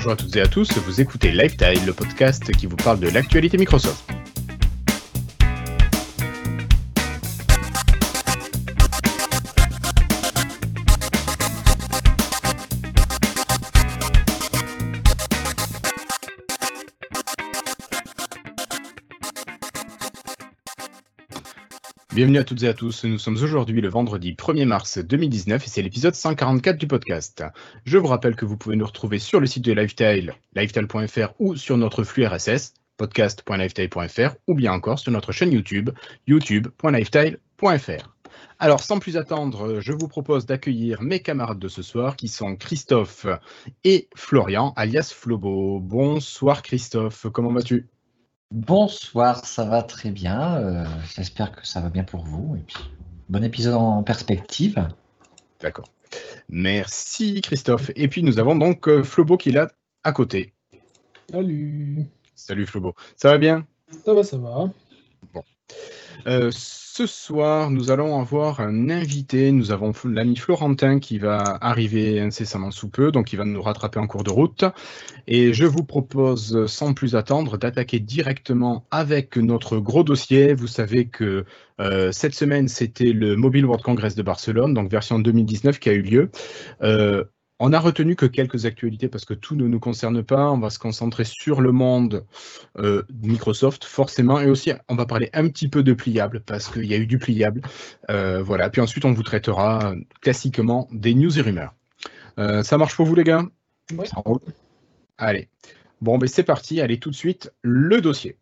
bonjour à toutes et à tous, vous écoutez Lifetime, le podcast qui vous parle de l'actualité Microsoft. Bienvenue à toutes et à tous, nous sommes aujourd'hui le vendredi 1er mars 2019 et c'est l'épisode 144 du podcast. Je vous rappelle que vous pouvez nous retrouver sur le site de Lifetile, lifetile.fr ou sur notre flux RSS, podcast.lifetile.fr ou bien encore sur notre chaîne YouTube, youtube.lifetile.fr. Alors sans plus attendre, je vous propose d'accueillir mes camarades de ce soir qui sont Christophe et Florian, alias Flobo. Bonsoir Christophe, comment vas-tu? Bonsoir, ça va très bien. Euh, j'espère que ça va bien pour vous. Et puis, bon épisode en perspective. D'accord. Merci Christophe. Et puis nous avons donc euh, Flobo qui est là à côté. Salut. Salut Flobo. Ça va bien? Ça va, ça va. Bon. Euh, ce soir, nous allons avoir un invité. Nous avons l'ami Florentin qui va arriver incessamment sous peu, donc il va nous rattraper en cours de route. Et je vous propose, sans plus attendre, d'attaquer directement avec notre gros dossier. Vous savez que euh, cette semaine, c'était le Mobile World Congress de Barcelone, donc version 2019 qui a eu lieu. Euh, on a retenu que quelques actualités parce que tout ne nous concerne pas. On va se concentrer sur le monde euh, Microsoft, forcément. Et aussi, on va parler un petit peu de pliable parce qu'il y a eu du pliable. Euh, voilà. Puis ensuite, on vous traitera classiquement des news et rumeurs. Euh, ça marche pour vous, les gars? Oui. Allez. Bon, ben c'est parti. Allez, tout de suite, le dossier.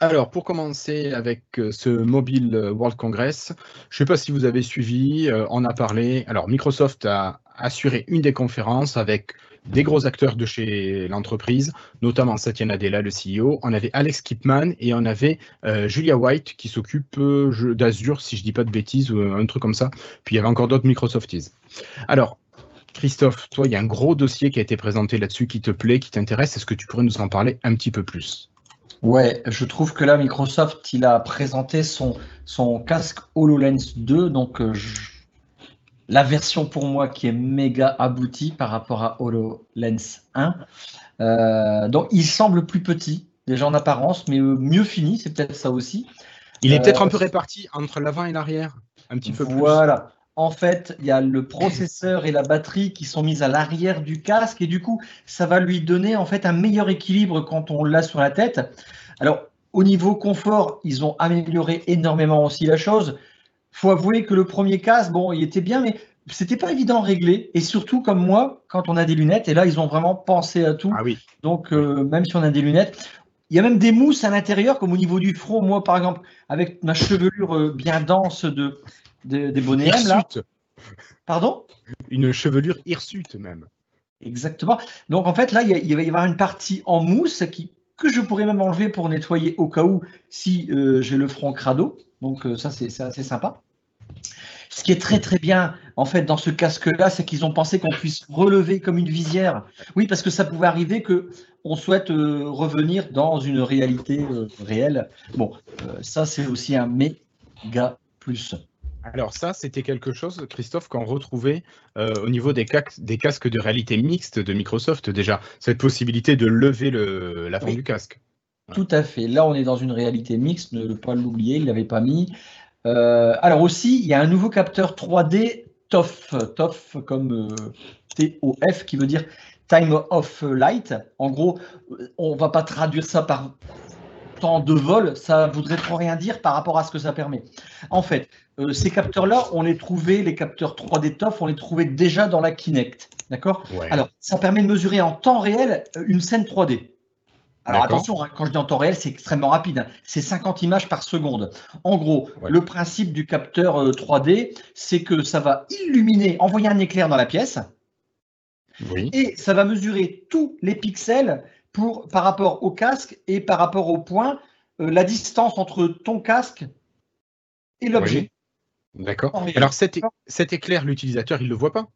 Alors, pour commencer avec euh, ce Mobile World Congress, je ne sais pas si vous avez suivi, euh, on a parlé. Alors, Microsoft a assuré une des conférences avec des gros acteurs de chez l'entreprise, notamment Satya Nadella, le CEO. On avait Alex Kipman et on avait euh, Julia White qui s'occupe d'Azure, si je ne dis pas de bêtises, ou un truc comme ça. Puis il y avait encore d'autres Microsofties. Alors, Christophe, toi, il y a un gros dossier qui a été présenté là-dessus qui te plaît, qui t'intéresse. Est-ce que tu pourrais nous en parler un petit peu plus? Ouais, je trouve que là, Microsoft, il a présenté son, son casque HoloLens 2, donc euh, je- la version pour moi qui est méga aboutie par rapport à HoloLens 1. Euh, donc, il semble plus petit, déjà en apparence, mais euh, mieux fini, c'est peut-être ça aussi. Il est Euh, peut-être un peu réparti entre l'avant et l'arrière, un petit peu plus. Voilà. En fait, il y a le processeur et la batterie qui sont mis à l'arrière du casque et du coup, ça va lui donner en fait un meilleur équilibre quand on l'a sur la tête. Alors, au niveau confort, ils ont amélioré énormément aussi la chose. Faut avouer que le premier casque, bon, il était bien, mais c'était pas évident à régler. Et surtout, comme moi, quand on a des lunettes, et là, ils ont vraiment pensé à tout. Ah oui. Donc, euh, même si on a des lunettes, il y a même des mousses à l'intérieur, comme au niveau du front. Moi, par exemple, avec ma chevelure euh, bien dense de, de- des bonnets M, là? Pardon? Une chevelure hirsute même. Exactement. Donc, en fait, là, il, y va y avoir une partie en mousse qui, que je pourrais même enlever pour nettoyer au cas où si euh, j'ai le front crado. Donc, euh, ça, c'est c'est assez sympa. Ce qui est très très bien en fait dans ce casque-là, c'est qu'ils ont pensé qu'on puisse relever comme une visière. Oui, parce que ça pouvait arriver que on souhaite euh, revenir dans une réalité euh, réelle. Bon, euh, ça c'est aussi un méga plus. Alors ça, c'était quelque chose, Christophe, qu'on retrouvait euh, au niveau des, casques de réalité mixte de Microsoft déjà. Cette possibilité de lever le, l'avant Oui. du casque. Tout à fait. Là, on est dans une réalité mixte, ne pas l'oublier, il ne l'avait pas mis. Euh, alors aussi, il y a un nouveau capteur 3D TOF, TOF comme euh, T-O-F, qui veut dire Time of Light. En gros, on ne va pas traduire ça par temps de vol, ça voudrait trop rien dire par rapport à ce que ça permet. En fait, euh, ces capteurs-là, on les trouvait, les capteurs 3D TOF, on les trouvait déjà dans la Kinect. D'accord? Ouais. alors, ça permet de mesurer en temps réel euh, une scène 3D. Alors attention, hein, quand je dis en temps réel, c'est extrêmement rapide. hein. C'est 50 images par seconde. En gros, Ouais. le principe du capteur euh, 3D, c'est que ça va illuminer, envoyer un éclair dans la pièce, oui. et ça va mesurer tous les pixels pour, par rapport au casque et par rapport au point, euh, la distance entre ton casque et l'objet. D'accord. Alors cet, éclair, l'utilisateur, il le voit pas?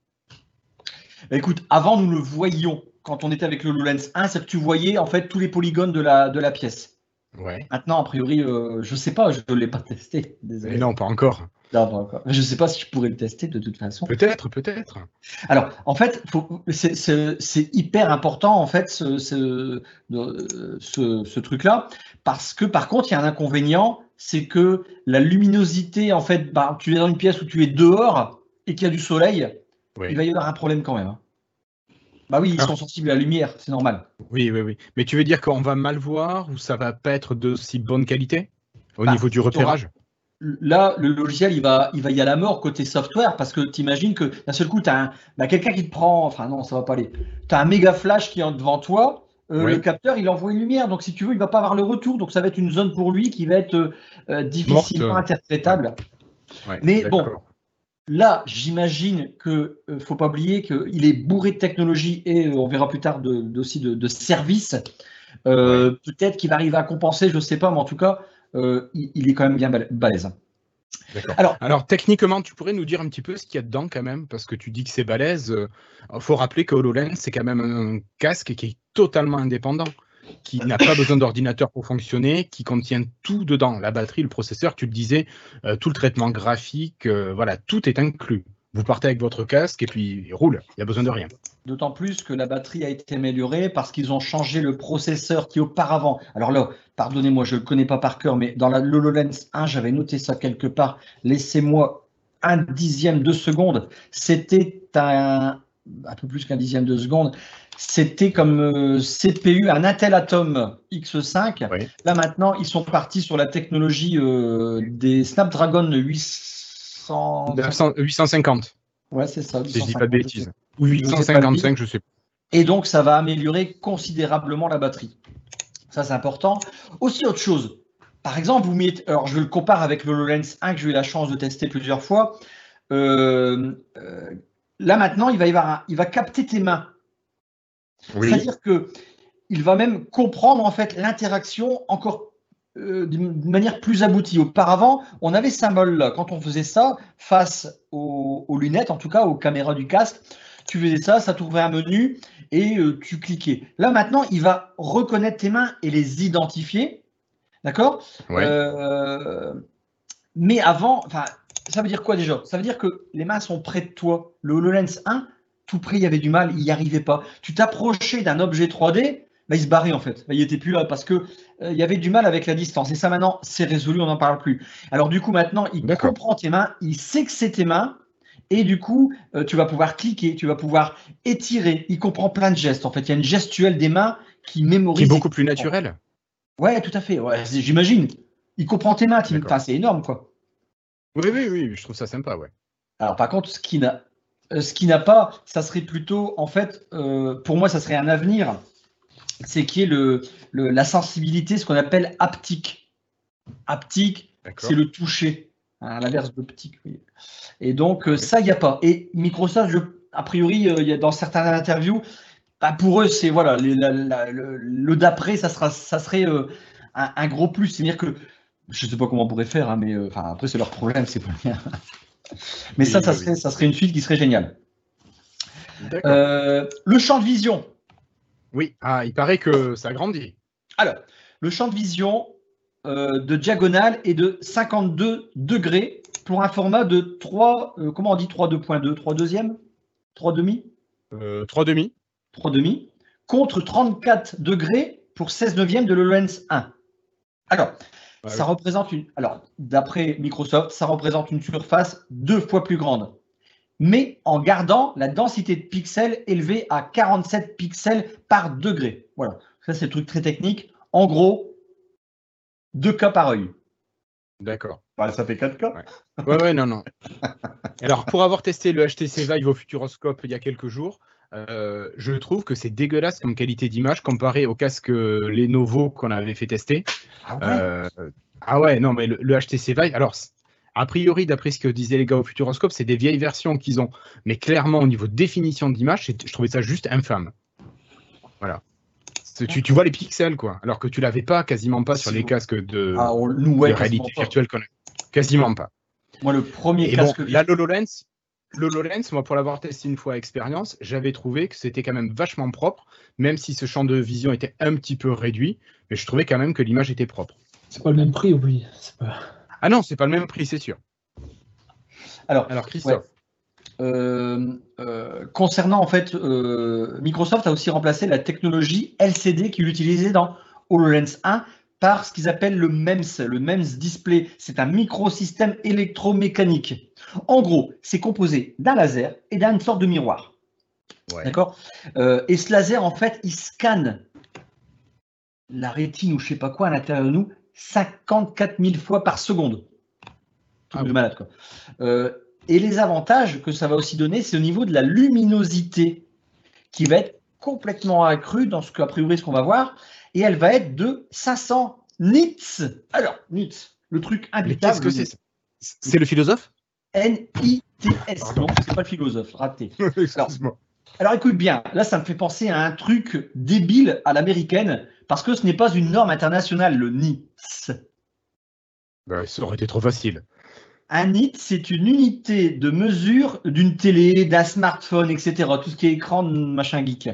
Bah, Écoute, avant nous le voyions quand on était avec le HoloLens 1, c'est que tu voyais en fait tous les polygones de la, de la pièce. Ouais. Maintenant, a priori, euh, je sais pas, je ne l'ai pas testé. Désolé. Mais non, pas encore. Non. Je sais pas si je pourrais le tester de toute façon. Peut-être, peut-être. Alors, en fait, c'est- hyper important, en fait, ce, ce, de- ce- ce truc-là, parce que par contre, il y a un inconvénient, c'est que la luminosité, en fait, bah, tu es dans une pièce où tu es dehors et qu'il y a du soleil, Oui. il va y avoir un problème quand même. hein. Bah oui, ils Ah. sont sensibles à la lumière, c'est normal. Oui, oui, oui. Mais tu veux dire qu'on va mal voir ou ça va pas être de si bonne qualité au Bah, niveau du repérage? Là, le logiciel, il va, il va y aller à la mort côté software parce que tu imagines que d'un seul coup, tu as bah, quelqu'un qui te prend, enfin non, ça va pas aller. Tu as un méga flash qui est devant toi, euh, le capteur, il envoie une lumière, donc si tu veux, il va pas avoir le retour, donc ça va être une zone pour lui qui va être euh, euh, difficilement Morte. interprétable. Ouais, Mais bon. Là, j'imagine que euh, faut pas oublier qu'il est bourré de technologie et on verra plus tard de, de- aussi de, de services. Peut-être qu'il va arriver à compenser, je sais pas, mais en tout cas, euh, il, il est quand même bien bal- balèze. Alors- Alors, techniquement, tu pourrais nous dire un petit peu ce qu'il y a dedans quand même, parce que tu dis que c'est balèze. Il faut rappeler que HoloLens, c'est quand même un casque qui est totalement indépendant, qui n'a pas besoin d'ordinateur pour fonctionner, qui contient tout dedans, la batterie, le processeur, tu le disais, euh, tout le traitement graphique, euh, voilà, tout est inclus. Vous partez avec votre casque et puis il roule, il n'y a besoin de rien. D'autant plus que la batterie a été améliorée parce qu'ils ont changé le processeur qui auparavant. Alors là, pardonnez-moi, je ne le connais pas par cœur, mais dans la HoloLens 1, j'avais noté ça quelque part. Laissez-moi un dixième de seconde. C'était un, un peu plus qu'un dixième de seconde. C'était comme euh, CPU un Intel Atom X5. Oui. Là maintenant, ils sont partis sur la technologie euh, des Snapdragon 800. 900 850, Ouais, c'est ça. si je dis 850, pas de bêtises. Ou sais pas le 855, je sais pas. et donc, ça va améliorer considérablement la batterie. Ça, c'est important. Aussi, autre chose. Par exemple, vous mettez. Alors, je le compare avec le HoloLens 1 que j'ai eu la chance de tester plusieurs fois. Euh, euh, là, maintenant, va, il va capter tes mains. C'est-à-dire que il va même comprendre en fait l'interaction encore euh, d'une manière plus aboutie. Auparavant, on avait ce symbole-là. Quand on faisait ça face aux, aux lunettes, en tout cas aux caméras du casque, tu faisais ça, ça t'ouvrait un menu et euh, tu cliquais. Là maintenant, il va reconnaître tes mains et les identifier. D'accord? Ouais. Euh, mais avant, ça veut dire quoi déjà? Ça veut dire que les mains sont près de toi. Le HoloLens 1, tout près, il y avait du mal, il n'y arrivait pas. Tu t'approchais d'un objet 3D, bah, il se barrait en fait. Bah, il n'était plus là parce que euh, il y avait du mal avec la distance. Et ça maintenant, c'est résolu, on n'en parle plus. Alors du coup, maintenant, il comprend tes mains, il sait que c'est tes mains. Et du coup, euh, tu vas pouvoir cliquer, tu vas pouvoir étirer. Il comprend plein de gestes. En fait, il y a une gestuelle des mains qui mémorise. Qui est beaucoup plus naturel. Ouais, tout à fait. Ouais, j'imagine. Il comprend tes mains. Enfin, c'est énorme, quoi. Oui, oui, oui, je trouve ça sympa, ouais. Alors par contre, ce qui n'a, euh, ce qui n'a pas, ça serait plutôt, en fait, euh, pour moi, ça serait un avenir, c'est qui est le, le- la sensibilité, ce qu'on appelle haptique. Haptique, c'est le toucher, hein, l'inverse d'optique. oui. Et donc euh, ça, il n'y a pas. Et Microsoft, je- a priori, euh, y a dans certaines interviews, bah, pour eux, c'est voilà, les- la- la- le, le d'après, ça sera, ça serait euh, un, un gros plus, c'est-à-dire que je ne sais pas comment on pourrait faire, hein, mais euh, après c'est leur problème, c'est pas le mien. Mais Oui, ça, ça oui, serait, ça serait une suite qui serait géniale. Le champ de vision. Oui, ah, il paraît que ça grandit. Alors, le champ de vision euh, de diagonale est de 52 degrés pour un format de 3, euh, comment on dit 3 2.2, 3 deuxième 3 demi? Euh, 3 demi 3 demi contre 34 degrés pour 16 neuvième de l'HoloLens 1. Alors, ça oui. représente une. Alors, d'après Microsoft, ça représente une surface deux fois plus grande, mais en gardant la densité de pixels élevée à 47 pixels par degré. Voilà, ça c'est le truc très technique. En gros, deux cas par œil. D'accord. ça fait 4 cas. Ouais, ouais, non, non. Alors, pour avoir testé le HTC Vive au Futuroscope il y a quelques jours, euh, je trouve que c'est dégueulasse comme qualité d'image comparé au casque Lenovo qu'on avait fait tester. Ah ouais? Euh, ah ouais, non, mais le, le HTC Vive, alors, a priori, d'après ce que disaient les gars au Futuroscope, c'est des vieilles versions qu'ils ont. Mais clairement, au niveau de définition d'image, je trouvais ça juste infâme. Voilà. Tu, tu vois les pixels, quoi. Alors que tu l'avais pas, quasiment pas sur les casques de, Ah, on- nous, de ouais, réalité quasiment pas. virtuelle qu'on a. Quasiment pas. Moi, le premier Et bon, casque. la HoloLens, l'HoloLens, moi, pour l'avoir testé une fois à expérience, j'avais trouvé que c'était quand même vachement propre, même si ce champ de vision était un petit peu réduit, mais je trouvais quand même que l'image était propre. C'est pas le même prix, oui. c'est Pas... Ah non, c'est pas le même prix, c'est sûr. Alors, Alors, Christophe. Euh, euh, concernant en fait, euh, Microsoft a aussi remplacé la technologie LCD qu'il utilisait dans HoloLens 1 par ce qu'ils appellent le MEMS, le MEMS Display. C'est un microsystème électromécanique. En gros, c'est composé d'un laser et d'une sorte de miroir. Ouais. D'accord? Et ce laser, en fait, il scanne la rétine ou je sais pas quoi à l'intérieur de nous 54 000 fois par seconde. Truc Ah de oui. malade, quoi. Euh, et les avantages que ça va aussi donner, c'est au niveau de la luminosité qui va être complètement accrue dans ce qu'a priori ce qu'on va voir. Et elle va être de 500 nits. Alors, nits, le truc imbitable. qu'est-ce que c'est C'est le philosophe? N-I-T-S. Non, c'est pas le philosophe, raté. Alors écoute bien, là ça me fait penser à un truc débile à l'américaine, parce que ce n'est pas une norme internationale, le NITS. Bah, ça aurait été trop facile. Un nit, c'est une unité de mesure d'une télé, d'un smartphone, etc. Tout ce qui est écran, machin geek.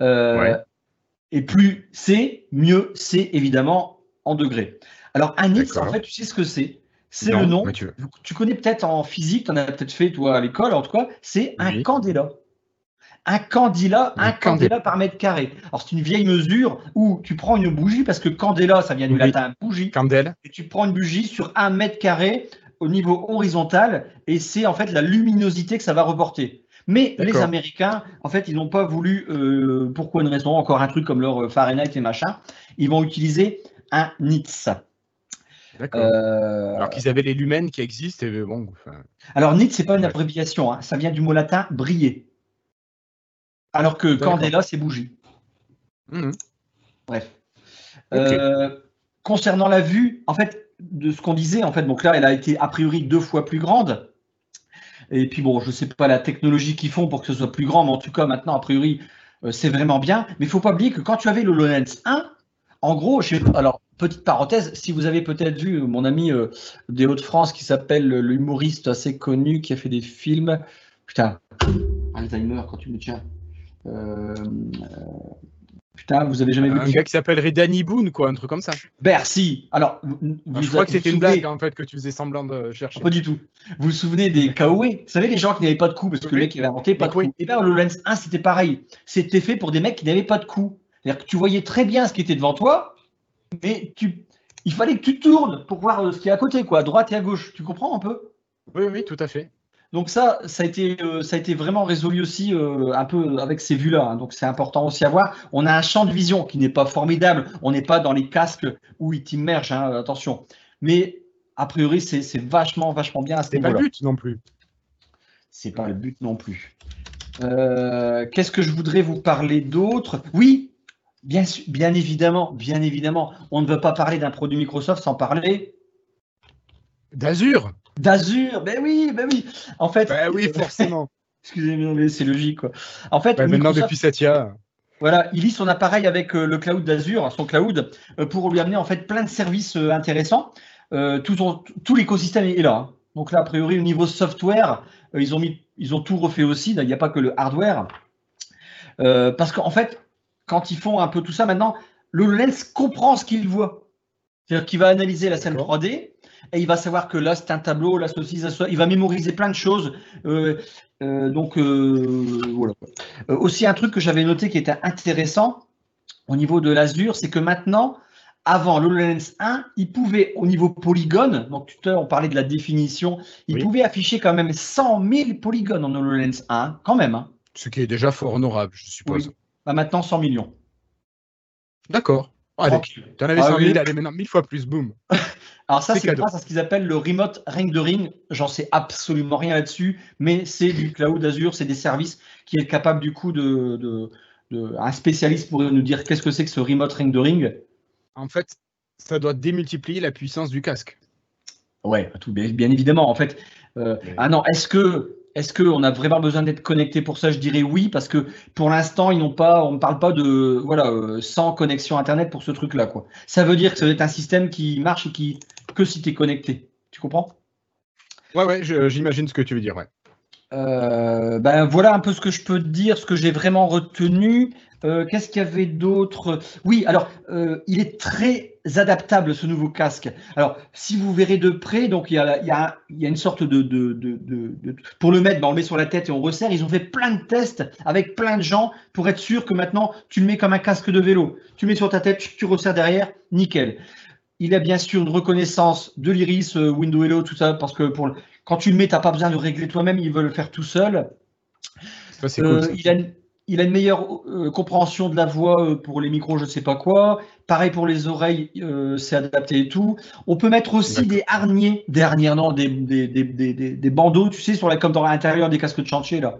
Euh, Ouais. Et plus c'est, mieux c'est évidemment en degrés. Alors un nit, en fait, tu sais ce que c'est? C'est le nom. Tu connais peut-être en physique, tu en as peut-être fait toi à l'école, en tout cas, c'est un Oui. Un candela, un, candela par mètre carré. Alors c'est une vieille mesure où tu prends une bougie, parce que candela, ça vient du Oui. latin bougie, Candel et tu prends une bougie sur un mètre carré au niveau horizontal, et c'est en fait la luminosité que ça va reporter. Mais les. Américains, en fait, ils n'ont pas voulu, euh, pour une raison, encore un truc comme leur euh, Fahrenheit et machin, ils vont utiliser un NITS. D'accord. Euh, Alors qu'ils avaient les lumens qui existent, et bon, enfin, Alors, NIT, c'est pas une abréviation, hein, ça vient du mot latin briller. Alors que candela, c'est bougie. mhm. Bref. Ok. Euh, concernant la vue, en fait, de ce qu'on disait, en fait, donc là, elle a été a priori deux fois plus grande. Et puis bon, je ne sais pas la technologie qu'ils font pour que ce soit plus grand, mais en tout cas, maintenant, a priori, euh, c'est vraiment bien. Mais il faut pas oublier que quand tu avais le HoloLens 1, en gros, je sais pas- alors, petite parenthèse, si vous avez peut-être vu euh, mon ami euh, des Hauts-de-France qui s'appelle l'humoriste assez connu qui a fait des films. Putain, Alzheimer quand tu me tiens. Euh, euh, putain, vous avez jamais vu le un gars qui s'appellerait Danny Boone, quoi, un truc comme ça. Bercy. Alors, vous, vous- je crois que c'était une blague, en fait, que tu faisais semblant de chercher. Pas du tout. Vous vous souvenez des KOE Vous savez, les gens qui n'avaient pas de cou, parce que le Oui. mec il avait inventé pas de Oui. cou. Et bien, le Lens 1, c'était pareil. C'était fait pour des mecs qui n'avaient pas de cou. C'est-à-dire que tu voyais très bien ce qui était devant toi, mais tu, il fallait que tu tournes pour voir euh, ce qui est à côté, quoi, à droite et à gauche. Tu comprends un peu? Oui, oui, tout à fait. Donc ça, ça a été, euh, ça a été vraiment résolu aussi euh, un peu avec ces vues-là. hein. Donc c'est important aussi à voir. On a un champ de vision qui n'est pas formidable. On n'est pas dans les casques où ils t'immergent, hein, attention. Mais a priori, c'est vachement, vachement bien à ce C'est pas niveau-là. le but non plus. C'est pas le but non plus. Euh, Qu'est-ce que je voudrais vous parler d'autre? Oui, bien, bien évidemment, bien évidemment, on ne veut pas parler d'un produit Microsoft sans parler D'Azur d'Azure. Ben oui, ben oui. En fait, Bah oui, forcément. excusez-moi, mais c'est logique. Quoi. En fait, maintenant, depuis Satya. Voilà, il lit son appareil avec euh, le cloud d'Azure, son cloud, euh, pour lui amener en fait plein de services euh, intéressants. Tout, l'écosystème est là. hein. Donc là, a priori, au niveau software, ils, ont mis, ils ont tout refait aussi. Il n'y a pas que le hardware. Parce qu'en fait, quand ils font un peu tout ça maintenant, le Lens comprend ce qu'il voit. C'est-à-dire qu'il va analyser la scène D'accord. 3D et il va savoir que là, c'est un tableau, là, ceci, ça, ça. Il va mémoriser plein de choses. Euh, euh, donc, euh, voilà. Aussi, un truc que j'avais noté qui était intéressant au niveau de l'Azure, c'est que maintenant, avant l'HoloLens 1, il pouvait, au niveau polygone, donc tout à l'heure on parlait de la définition, il Oui. pouvait afficher quand même 100 000 polygones en HoloLens 1, quand même. hein. Ce qui est déjà fort honorable, je suppose. Oui. Bah, maintenant 100 millions. D'accord. Allez, Tranquille. t'en avais Ah 100 000, oui. allez maintenant 1000 fois plus, boum. Alors ça, C'est grâce à ce qu'ils appellent le remote rendering. J'en sais absolument rien là-dessus, mais c'est du cloud Azure, c'est des services qui est capable du coup de, de- de- un spécialiste pourrait nous dire qu'est-ce que c'est que ce remote rendering. En fait, ça doit démultiplier la puissance du casque. Ouais, tout bien, bien évidemment. En fait, euh, Oui. ah non, est-ce que est-ce qu'on a vraiment besoin d'être connecté pour ça? Je dirais oui, parce que pour l'instant, ils n'ont pas, on ne parle pas de voilà euh, sans connexion internet pour ce truc-là, quoi. Ça veut dire que ça doit être un système qui marche et qui que si tu es connecté. Tu comprends? Ouais, ouais, je- j'imagine ce que tu veux dire, ouais. Euh, ben voilà un peu ce que je peux te dire, ce que j'ai vraiment retenu. Euh, Qu'est-ce qu'il y avait d'autre? Oui, alors euh, il est très adaptable ce nouveau casque. Alors si vous verrez de près, donc il y a, il y a, il y a une sorte de, de, de, de pour le mettre, ben, on le met sur la tête et on resserre. Ils ont fait plein de tests avec plein de gens pour être sûr que maintenant tu le mets comme un casque de vélo. Tu le mets sur ta tête, tu resserres derrière, nickel. Il a bien sûr une reconnaissance de l'iris, euh, Windows Hello, tout ça, parce que pour le, quand tu le mets, tu n'as pas besoin de régler toi-même, il veut le faire tout seul. Ça, c'est cool, ça. Euh, il, a une, il, a une, meilleure euh, compréhension de la voix euh, pour les micros, je ne sais pas quoi. Pareil pour les oreilles, euh, c'est adapté et tout. On peut mettre aussi des harniers, des harniers, non, des, des, des, des, bandeaux, tu sais, sur la, comme dans l'intérieur des casques de chantier, là.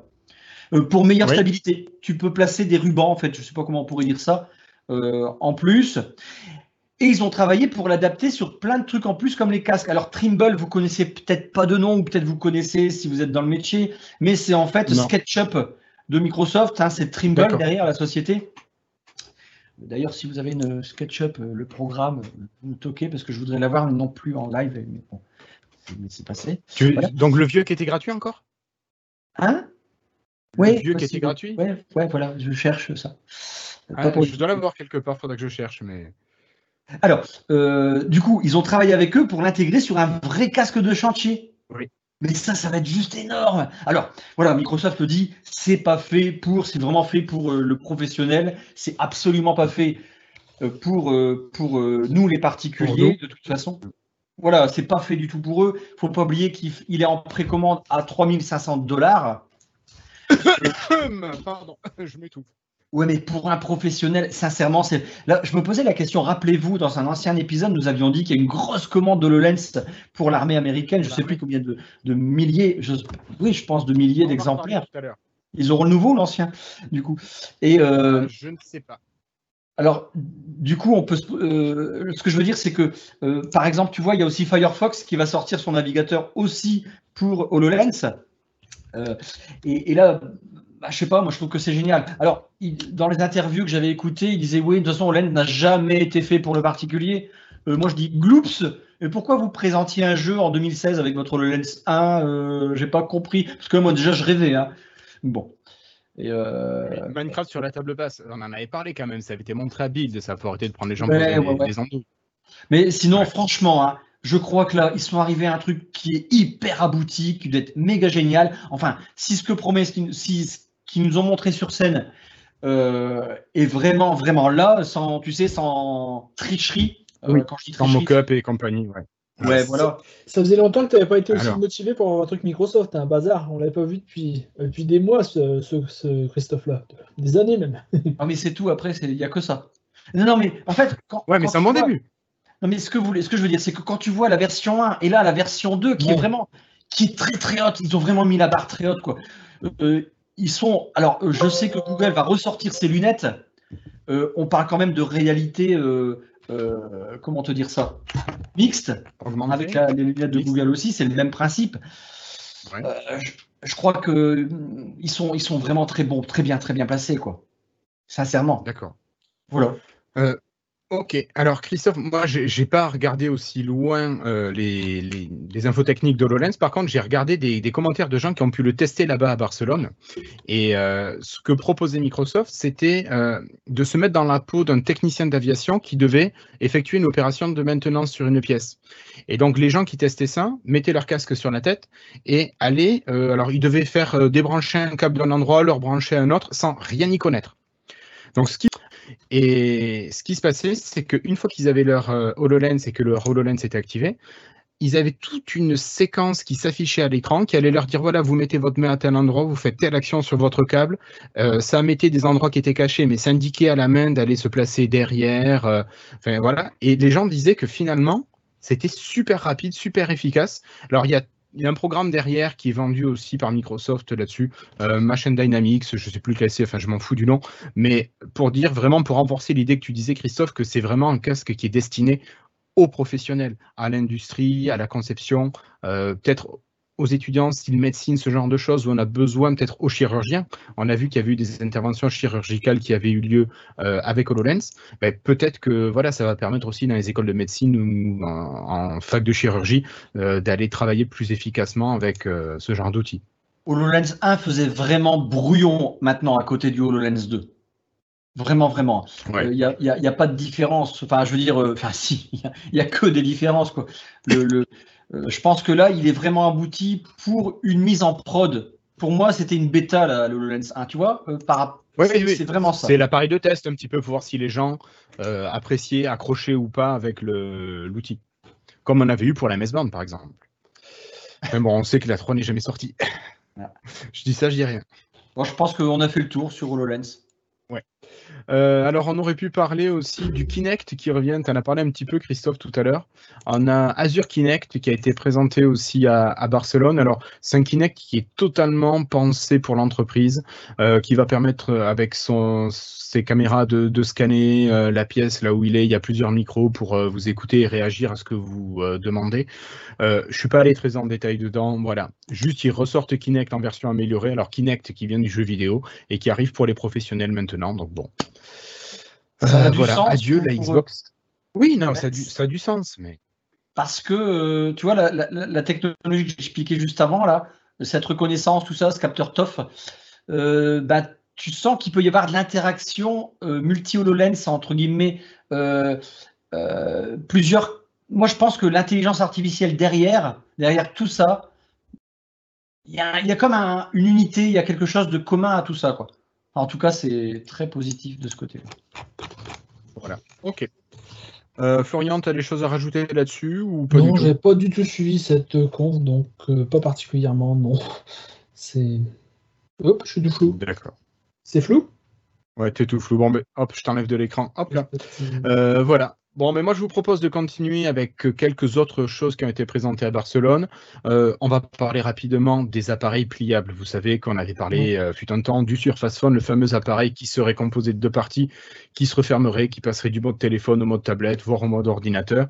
pour meilleure oui. stabilité, tu peux placer des rubans, en fait, je ne sais pas comment on pourrait dire ça, en plus. Et ils ont travaillé pour l'adapter sur plein de trucs en plus, comme les casques. Alors, Trimble, vous connaissez peut-être pas de nom, ou peut-être vous connaissez si vous êtes dans le métier, mais c'est en fait non. SketchUp de Microsoft. Hein, c'est Trimble derrière la société. D'ailleurs, si vous avez une SketchUp, le programme, vous me toquez parce que je voudrais l'avoir non plus en live. Mais bon, c'est passé. Tu, voilà. Donc, le vieux qui était gratuit encore? Hein? Oui. Le vieux qui était gratuit? Ouais, ouais, voilà, je cherche ça. Ah, pour... Je dois l'avoir quelque part, il faudra que je cherche, mais. Alors, euh, du coup, ils ont travaillé avec eux pour l'intégrer sur un vrai casque de chantier. Oui. Mais ça, ça va être juste énorme. Alors, voilà, Microsoft dit, c'est pas fait pour, c'est vraiment fait pour euh, le professionnel. C'est absolument pas fait euh, pour, euh, pour nous, les particuliers, de toute façon. Voilà, c'est pas fait du tout pour eux. Faut pas oublier qu'il est en précommande à 3500 dollars. Pardon, je m'étouffe. Ouais, mais pour un professionnel, sincèrement, c'est. Là, je me posais la question. Rappelez-vous, dans un ancien épisode, nous avions dit qu'il y a une grosse commande de HoloLens pour l'armée américaine. Je ne sais plus combien de, de milliers. Je... Oui, je pense de milliers d'exemplaires. Ils auront le nouveau, l'ancien, du coup. Et euh... je ne sais pas. Alors, du coup, on peut. Euh, ce que je veux dire, c'est que, euh, par exemple, tu vois, il y a aussi Firefox qui va sortir son navigateur aussi pour HoloLens. Euh, et, et là, bah, je sais pas, moi je trouve que c'est génial. Alors, il, dans les interviews que j'avais écoutées, il disait oui, de toute façon, Olen n'a jamais été fait pour le particulier. Euh, moi je dis gloops. Et pourquoi vous présentiez un jeu en 2016 avec votre HoloLens 1 euh, J'ai pas compris. Parce que moi déjà je rêvais. Hein. Bon. Et euh... Minecraft sur la table basse, on en avait parlé quand même. Ça avait été montré à build, ça a été de prendre les gens pour ouais, des, ouais. des Mais sinon, franchement, hein, je crois que là, ils sont arrivés à un truc qui est hyper abouti, qui doit être méga génial. Enfin, si ce que promet, si qui nous ont montré sur scène euh, est vraiment, vraiment là, sans, tu sais, sans tricherie. Euh, oui, quand je dis tricherie, sans mock-up et compagnie, ouais. Ouais, voilà. Ça faisait longtemps que tu n'avais pas été aussi Alors. motivé pour avoir un truc Microsoft, un bazar. On l'avait pas vu depuis, depuis des mois, ce, ce, ce Christophe-là. Des années même. ah, mais c'est tout, après, il n'y a que ça. Non, non, mais en fait. Quand, ouais, mais c'est un bon vois... début. Non, mais ce que, vous, ce que je veux dire, c'est que quand tu vois la version 1 et là, la version 2, qui ouais. est vraiment. qui est très, très haute, ils ont vraiment mis la barre très haute, quoi. Euh, ils sont. Alors, je sais que Google va ressortir ses lunettes. Euh, on parle quand même de réalité. Euh, euh, comment te dire ça? Mixte. Avec la, les lunettes de Mixte. Google aussi, c'est le même principe. Ouais. Je, je, crois que ils sont, ils sont vraiment très bons, très bien, très bien placés, quoi. Sincèrement. D'accord. Voilà. Ok, alors Christophe, moi j'ai pas regardé aussi loin euh, les, les, infos techniques d'HoloLens, par contre j'ai regardé des, commentaires de gens qui ont pu le tester là-bas à Barcelone, et euh, ce que proposait Microsoft, c'était euh, de se mettre dans la peau d'un technicien d'aviation qui devait effectuer une opération de maintenance sur une pièce. Et donc les gens qui testaient ça mettaient leur casque sur la tête et allaient, alors ils devaient faire débrancher un câble d'un endroit, leur brancher un autre, sans rien y connaître. Donc ce qui et ce qui se passait, c'est qu'une fois qu'ils avaient leur euh, HoloLens et que leur HoloLens était activé, ils avaient toute une séquence qui s'affichait à l'écran qui allait leur dire voilà, vous mettez votre main à tel endroit, vous faites telle action sur votre câble. Euh, ça mettait des endroits qui étaient cachés, mais ça indiquait à la main d'aller se placer derrière. Euh, voilà. Et les gens disaient que finalement, c'était super rapide, super efficace. Alors il y a il y a un programme derrière qui est vendu aussi par Microsoft là-dessus, euh, Machine Dynamics, je ne sais plus c'est, enfin je m'en fous du nom, mais pour dire vraiment, pour renforcer l'idée que tu disais Christophe, que c'est vraiment un casque qui est destiné aux professionnels, à l'industrie, à la conception, euh, peut-être aux étudiants, style médecine, ce genre de choses, où on a besoin peut-être aux chirurgiens. On a vu qu'il y avait eu des interventions chirurgicales qui avaient eu lieu euh, avec HoloLens. Ben, peut-être que voilà, ça va permettre aussi dans les écoles de médecine ou en, en fac de chirurgie euh, d'aller travailler plus efficacement avec euh, ce genre d'outils. HoloLens 1 faisait vraiment brouillon maintenant à côté du HoloLens 2. Vraiment, vraiment. Il n'y a, pas de différence. Enfin, je veux dire, enfin, si, il n'y a, que des différences. Quoi. Le, je pense que là, il est vraiment abouti pour une mise en prod. Pour moi, c'était une bêta, là, le HoloLens 1, tu vois par, c'est vraiment ça. C'est l'appareil de test un petit peu pour voir si les gens euh, appréciaient, accrochaient ou pas avec l'outil. Comme on avait eu pour la MS Band, par exemple. Mais bon, on sait que la 3 n'est jamais sortie. je dis ça, je dis rien. Bon, je pense qu'on a fait le tour sur HoloLens. Euh, alors, on aurait pu parler aussi du Kinect qui revient. Tu en as parlé un petit peu, Christophe, tout à l'heure. On a Azure Kinect qui a été présenté aussi à, Barcelone. Alors, c'est un Kinect qui est totalement pensé pour l'entreprise, euh, qui va permettre, euh, avec ses caméras, de, scanner la pièce là où il est. Il y a plusieurs micros pour vous écouter et réagir à ce que vous demandez. je ne suis pas allé très en détail dedans. Voilà. Juste, ils ressortent Kinect en version améliorée. Alors, Kinect qui vient du jeu vidéo et qui arrive pour les professionnels maintenant. Bon. Euh, voilà, adieu la Xbox. Oui, non, ça a, du, ça a du sens, mais. Parce que, euh, tu vois, la, technologie que j'expliquais juste avant, là, cette reconnaissance, tout ça, ce capteur TOF, euh, bah, tu sens qu'il peut y avoir de l'interaction multi-HoloLens, entre guillemets, plusieurs. Moi, je pense que l'intelligence artificielle derrière, derrière tout ça, il y, a, comme une unité, il y a quelque chose de commun à tout ça, quoi. En tout cas, c'est très positif de ce côté-là. Voilà. Ok. Euh, Florian, tu as des choses à rajouter là-dessus ou pas Non, j'ai pas du tout suivi cette conf, donc euh, pas particulièrement, non. C'est. Hop, je suis du flou. D'accord. C'est flou? Ouais, t'es tout flou. Bon, mais hop, je t'enlève de l'écran. Hop là. Euh, voilà. Bon, mais moi je vous propose de continuer avec quelques autres choses qui ont été présentées à Barcelone. Euh, on va parler rapidement des appareils pliables. Vous savez qu'on avait parlé, euh, fut un temps, du Surface Phone, le fameux appareil qui serait composé de deux parties, qui se refermerait, qui passerait du mode téléphone au mode tablette, voire au mode ordinateur.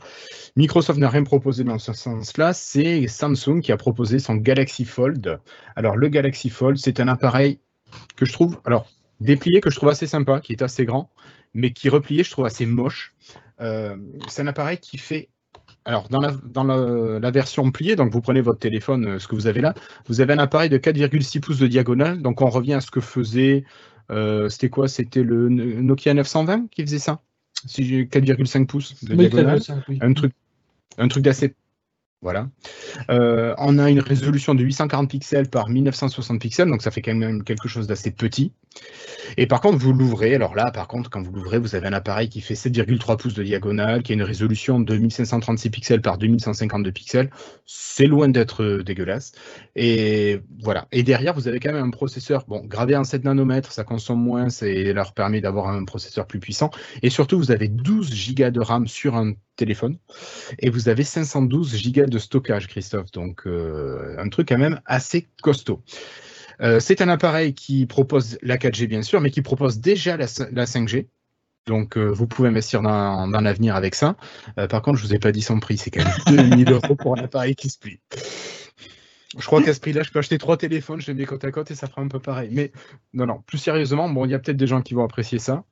Microsoft n'a rien proposé dans ce sens-là. C'est Samsung qui a proposé son Galaxy Fold. Alors le Galaxy Fold, c'est un appareil que je trouve, alors déplié, que je trouve assez sympa, qui est assez grand, mais qui replié, je trouve assez moche. Euh, c'est un appareil qui fait. Alors, dans, la, dans la, version pliée, donc vous prenez votre téléphone, euh, ce que vous avez là, vous avez un appareil de 4,6 pouces de diagonale. Donc, on revient à ce que faisait. Euh, c'était quoi? C'était le Nokia 920 qui faisait ça? 4,5 pouces de diagonale. Un truc, un truc d'assez voilà. Euh, on a une résolution de 840 pixels par 1960 pixels, donc ça fait quand même quelque chose d'assez petit. Et par contre, vous l'ouvrez, alors là, par contre, quand vous l'ouvrez, vous avez un appareil qui fait 7,3 pouces de diagonale, qui a une résolution de 1536 pixels par 2152 pixels. C'est loin d'être euh, dégueulasse. Et voilà. Et derrière, vous avez quand même un processeur, bon, gravé en 7 nanomètres, ça consomme moins, ça leur permet d'avoir un processeur plus puissant. Et surtout, vous avez 12 Go de RAM sur un téléphone. Et vous avez 512 Go de stockage, Christophe. Donc, euh, un truc quand même assez costaud. Euh, c'est un appareil qui propose la 4G, bien sûr, mais qui propose déjà la, 5G. Donc, euh, vous pouvez investir dans, l'avenir avec ça. par contre, je ne vous ai pas dit son prix. C'est quand même 2000 euros pour un appareil qui se plie. Je crois qu'à ce prix-là, je peux acheter trois téléphones, je les mets côte à côte et ça fera un peu pareil. Mais non, non, plus sérieusement, bon, il y a peut-être des gens qui vont apprécier ça.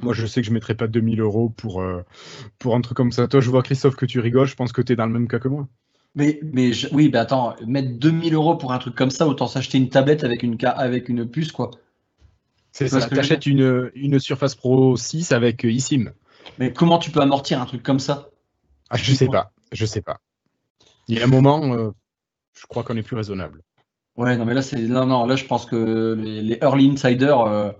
Moi, je sais que je ne mettrai pas 2000 euros pour, euh, pour un truc comme ça. Toi, je vois, Christophe, que tu rigoles. Je pense que tu es dans le même cas que moi. Mais, mais oui, mais attends, mettre 2000 euros pour un truc comme ça, autant s'acheter une tablette avec une, avec une puce, quoi. C'est ça, tu achètes une, une Surface Pro 6 avec euh, eSIM. Mais comment tu peux amortir un truc comme ça? Ah, Je sais pas, je sais pas. Il y a un moment, euh, je crois qu'on est plus raisonnable. Ouais, non, mais là, c'est non, non, là, je pense que les, early insiders,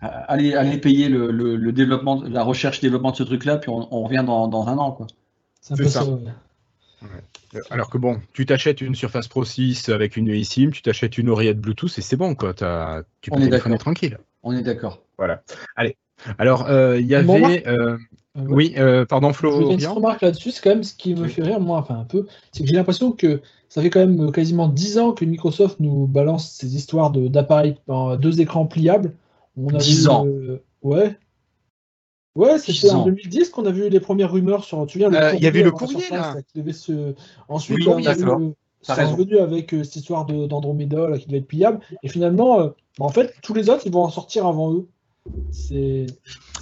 allez, allez payer le, le, développement, la recherche développement de ce truc-là, puis on, revient dans, dans, un an. Quoi. C'est ça. Alors que bon, tu t'achètes une Surface Pro 6 avec une eSIM, tu t'achètes une oreillette Bluetooth et c'est bon, quoi. As, tu peux téléphoner tranquille. On est d'accord. Voilà. Allez. Alors, euh, il y avait. Euh, euh, oui, pardon, Flo. Je une remarque là-dessus, c'est quand même ce qui me fait rire, moi, enfin un peu, c'est que j'ai l'impression que ça fait quand même quasiment 10 ans que Microsoft nous balance ces histoires d'appareils en deux écrans pliables. On a 10 ans. ouais. Ouais, c'était en 2010 qu'on a vu les premières rumeurs sur. Tu viens, euh, il y avait le courrier là. qui devait se... Ensuite, oui, on a vu, c'est revenu avec euh, cette histoire d'Andromeda qui devait être pliable. Et finalement, euh, bah, en fait, tous les autres, ils vont en sortir avant eux. C'est.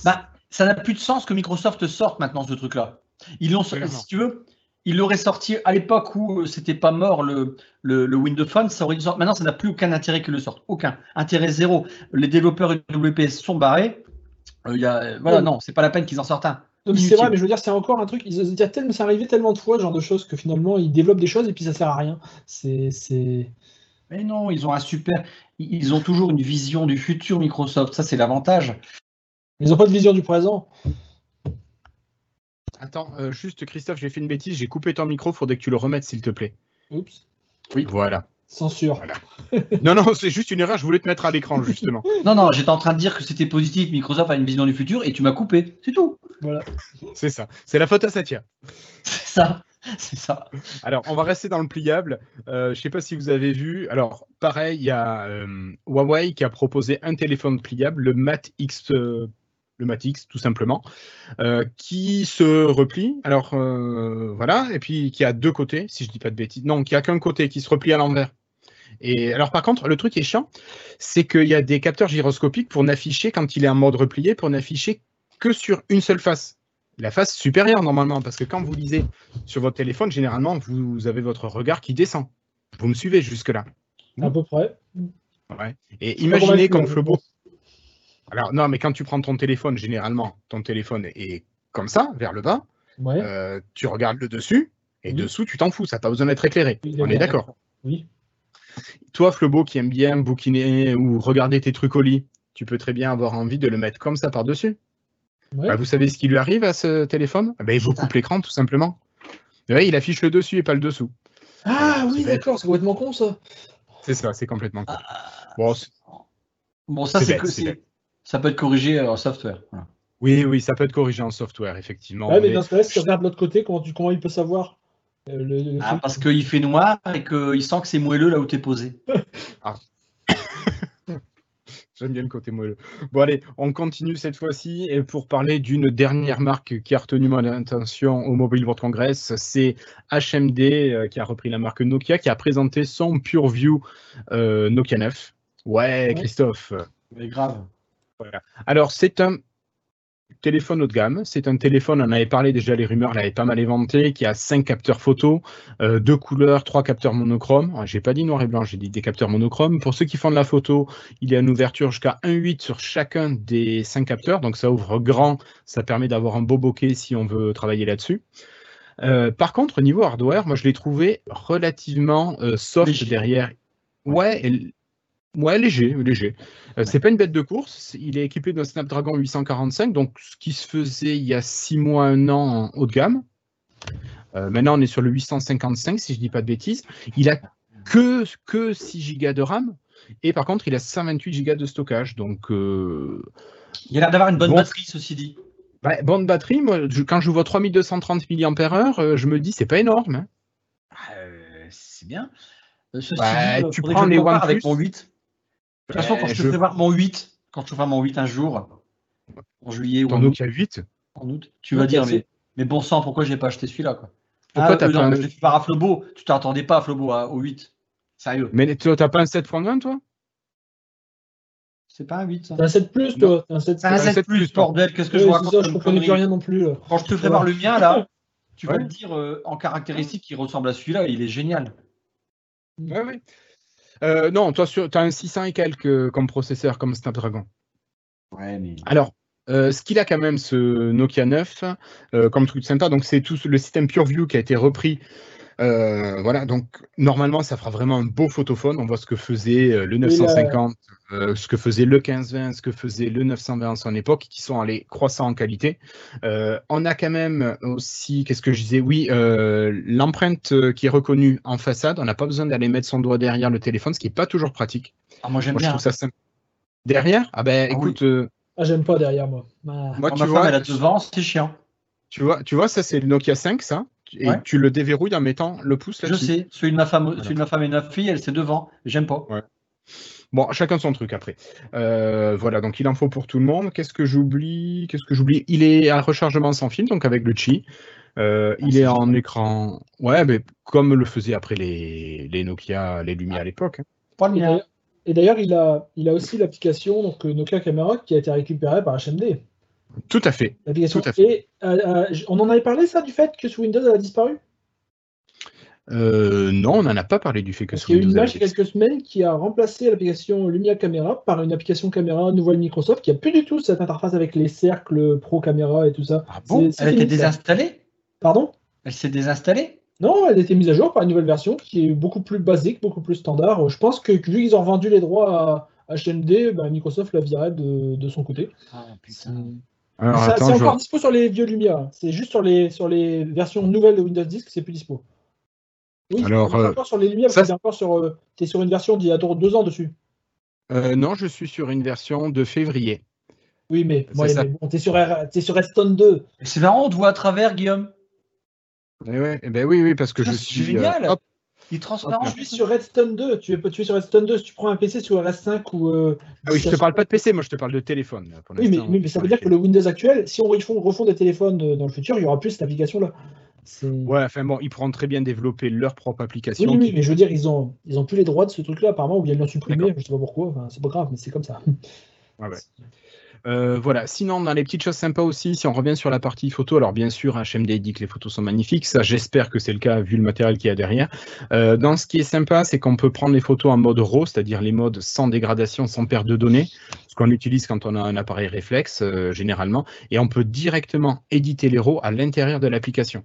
Bah, ça n'a plus de sens que Microsoft sorte maintenant ce truc-là. Ils l'ont, si tu veux, il l'aurait sorti à l'époque où c'était pas mort le, le, Windows Phone, ça aurait dû sortir. Maintenant, ça n'a plus aucun intérêt qu'il le sorte. Aucun. Intérêt zéro. Les développeurs WPS sont barrés. Euh, y a, voilà, non, c'est pas la peine qu'ils en sortent un. C'est vrai, mais je veux dire, c'est encore un truc. Il tellement, c'est arrivé tellement de fois, ce genre de choses, que finalement, ils développent des choses et puis ça sert à rien. C'est. Mais non, ils ont un super. Ils ont toujours une vision du futur Microsoft. Ça, c'est l'avantage. Ils n'ont pas de vision du présent. Attends, euh, juste Christophe, j'ai fait une bêtise, j'ai coupé ton micro, faudrait que tu le remettes s'il te plaît. Oups. Oui. Voilà. Censure. non, non, c'est juste une erreur, je voulais te mettre à l'écran, justement. non, non, j'étais en train de dire que c'était positif, Microsoft a une vision du futur, et tu m'as coupé, c'est tout. Voilà. C'est ça, c'est la faute à Satya. C'est ça, c'est ça. Alors, on va rester dans le pliable. Euh, je ne sais pas si vous avez vu. Alors, pareil, il y a euh, Huawei qui a proposé un téléphone pliable, le Mate X le Matix, tout simplement, euh, qui se replie. Alors euh, voilà, et puis qui a deux côtés, si je dis pas de bêtises. Non, qui a qu'un côté qui se replie à l'envers. Et alors par contre, le truc qui est chiant, c'est qu'il y a des capteurs gyroscopiques pour n'afficher quand il est en mode replié, pour n'afficher que sur une seule face. La face supérieure normalement, parce que quand vous lisez sur votre téléphone, généralement vous avez votre regard qui descend. Vous me suivez jusque là À peu près. Ouais. Et imaginez comme Flobo, alors, non, mais quand tu prends ton téléphone, généralement, ton téléphone est comme ça, vers le bas. Euh, tu regardes le dessus, et dessous, tu t'en fous, ça n'a pas besoin d'être éclairé. On est d'accord Oui. Toi, Flobo, qui aime bien bouquiner ou regarder tes trucs au lit, tu peux très bien avoir envie de le mettre comme ça par-dessus. Bah, vous savez ce qui lui arrive à ce téléphone? Bah, Il vous coupe l'écran, tout simplement. il affiche le dessus et pas le dessous. Ah oui, d'accord, c'est complètement con ça. C'est ça, c'est complètement con. Ah. Bon, ça, c'est ça peut être corrigé en software. Oui, oui, ça peut être corrigé en software, effectivement. Ouais, mais, dans ce cas-là, si tu regardes de l'autre côté, comment, tu, comment il peut savoir? Euh, ah, Parce qu'il fait noir et qu'il sent que c'est moelleux là où tu es posé. ah. J'aime bien le côté moelleux. Bon, allez, on continue cette fois-ci et pour parler d'une dernière marque qui a retenu mon attention au Mobile World Congress. C'est HMD euh, qui a repris la marque Nokia, qui a présenté son PureView euh, Nokia 9. Ouais, Christophe. Mais grave. Alors, c'est un téléphone haut de gamme. C'est un téléphone, on avait parlé déjà, les rumeurs l'avaient pas mal éventé, qui a cinq capteurs photo, euh, deux couleurs, trois capteurs monochromes. Ah, j'ai pas dit noir et blanc, j'ai dit des capteurs monochromes. Pour ceux qui font de la photo, il y a une ouverture jusqu'à 1.8 sur chacun des cinq capteurs. Donc ça ouvre grand, ça permet d'avoir un beau bokeh si on veut travailler là-dessus. Euh, par contre, niveau hardware, moi je l'ai trouvé relativement euh, soft derrière. Ouais, Ouais, léger, léger. Euh, c'est pas une bête de course. Il est équipé d'un Snapdragon 845, donc ce qui se faisait il y a 6 mois, un an en haut de gamme. Euh, maintenant, on est sur le 855, si je dis pas de bêtises. Il a que, que 6 Go de RAM, et par contre, il a 128 Go de stockage. Donc, euh, il a l'air d'avoir une bonne batterie, ceci dit. Bah, bonne batterie, moi, quand je vois 3230 mAh, je me dis, c'est pas énorme. Hein. Ah, c'est bien. Bah, tu prends les OnePlus avec mon 8. De toute façon, quand je, fais voir mon 8, quand je fais mon 8 un jour, en juillet ou en août. 8 En août. Tu vas dire, mais, mais bon sang, pourquoi j'ai pas acheté celui-là quoi? Pourquoi ah, t'as pas un... Je l'ai fait par à Flobo. Tu t'attendais pas à Flobo au 8. Sérieux. Mais tu n'as pas un 7.1 toi? C'est pas un 8, ça. C'est un 7 plus, toi. Un 7, un 7, plus, bordel. Qu'est-ce que je raconte ça, Je comprenais plus rien non plus. Quand je te ferai voir le mien, là, tu vas me dire euh, en caractéristique qu'il ressemble à celui-là. Il est génial. Ouais, ouais. Euh, non, toi, tu as un 600 et quelques euh, comme processeur, comme Snapdragon. Ouais, mais... Alors, euh, ce qu'il a quand même, ce Nokia 9, comme truc sympa, donc c'est tout le système PureView qui a été repris euh, voilà, donc normalement, ça fera vraiment un beau photophone. On voit ce que faisait euh, le 950, euh, ce que faisait le 1520, ce que faisait le 920 en son époque, qui sont allés croissant en qualité. on a quand même aussi, qu'est-ce que je disais? Oui, l'empreinte qui est reconnue en façade. On n'a pas besoin d'aller mettre son doigt derrière le téléphone, ce qui n'est pas toujours pratique. Ah, moi j'aime bien. ça Derrière? Ah ben ah écoute. Ah, j'aime pas derrière moi. Moi, tu vois, elle a devant, c'est chiant. Tu vois, tu vois, ça c'est le Nokia 5, ça et tu le déverrouilles en mettant le pouce là-dessus. Je sais, celui de ma femme, celui de ma femme et ma fille, elle c'est devant. J'aime pas. Bon, chacun son truc après. Euh, voilà, donc il en faut pour tout le monde. Qu'est-ce que j'oublie? Qu'est-ce que j'oublie? Il est à rechargement sans fil, donc avec le Qi. Euh, ah, il est, en écran. Ouais, mais comme le faisaient après les, les Nokia, les Lumia à l'époque. Hein. Et d'ailleurs, il a, il a aussi l'application donc Nokia Camera qui a été récupérée par HMD. Tout à fait. Tout à fait. Et, euh, euh, on en avait parlé ça du fait que sous Windows elle a disparu? Euh, non, on n'en a pas parlé du fait que Il y a une image il y a quelques semaines qui a remplacé l'application Lumia Camera par une application caméra nouvelle Microsoft qui a plus du tout cette interface avec les cercles pro caméra et tout ça. Ah bon? Elle a été désinstallée? Pardon? Elle s'est désinstallée? Non, elle a été mise à jour par une nouvelle version qui est beaucoup plus basique, beaucoup plus standard. Je pense que vu qu'ils ont revendu les droits à HMD, bah, Microsoft la virait de, son côté. Ah putain. C'est encore dispo sur les vieux Lumia. C'est juste sur les, sur les versions nouvelles de Windows 10 que c'est plus dispo. Oui, Alors, euh, encore sur les Lumia, parce que encore sur, euh, es sur une version d'il y a deux ans dessus. Euh, non, je suis sur une version de février. Oui, mais, bon, t'es sur, es sur Redstone 2. C'est marrant, on te voit à travers, Guillaume. Eh ouais, eh ben oui, oui, parce que je suis. Génial. Il est transparent. Je suis sur Redstone 2. Tu es, tu es sur Redstone 2 si tu prends un PC sur RS5 ou. Euh, ah oui, je te parle pas de PC, moi je te parle de téléphone. oui, mais, mais, ça veut dire que le Windows actuel, si on refond, des téléphones dans le futur, il y aura plus cette application-là. Ouais, enfin bon, ils pourront très bien développer leur propre application. Oui, oui mais je veux dire, ils ont, ils ont plus les droits de ce truc-là, apparemment, ou bien ils l'ont supprimé, je sais pas pourquoi, enfin, c'est pas grave, mais c'est comme ça. Ouais, ouais. Euh, voilà. Sinon, dans les petites choses sympas aussi, si on revient sur la partie photo, alors bien sûr, HMD dit que les photos sont magnifiques. Ça, j'espère que c'est le cas vu le matériel qu'il y a derrière. Euh, dans ce qui est sympa, c'est qu'on peut prendre les photos en mode RAW, c'est-à-dire les modes sans dégradation, sans perte de données, ce qu'on utilise quand on a un appareil réflexe euh, généralement, et on peut directement éditer les RAW à l'intérieur de l'application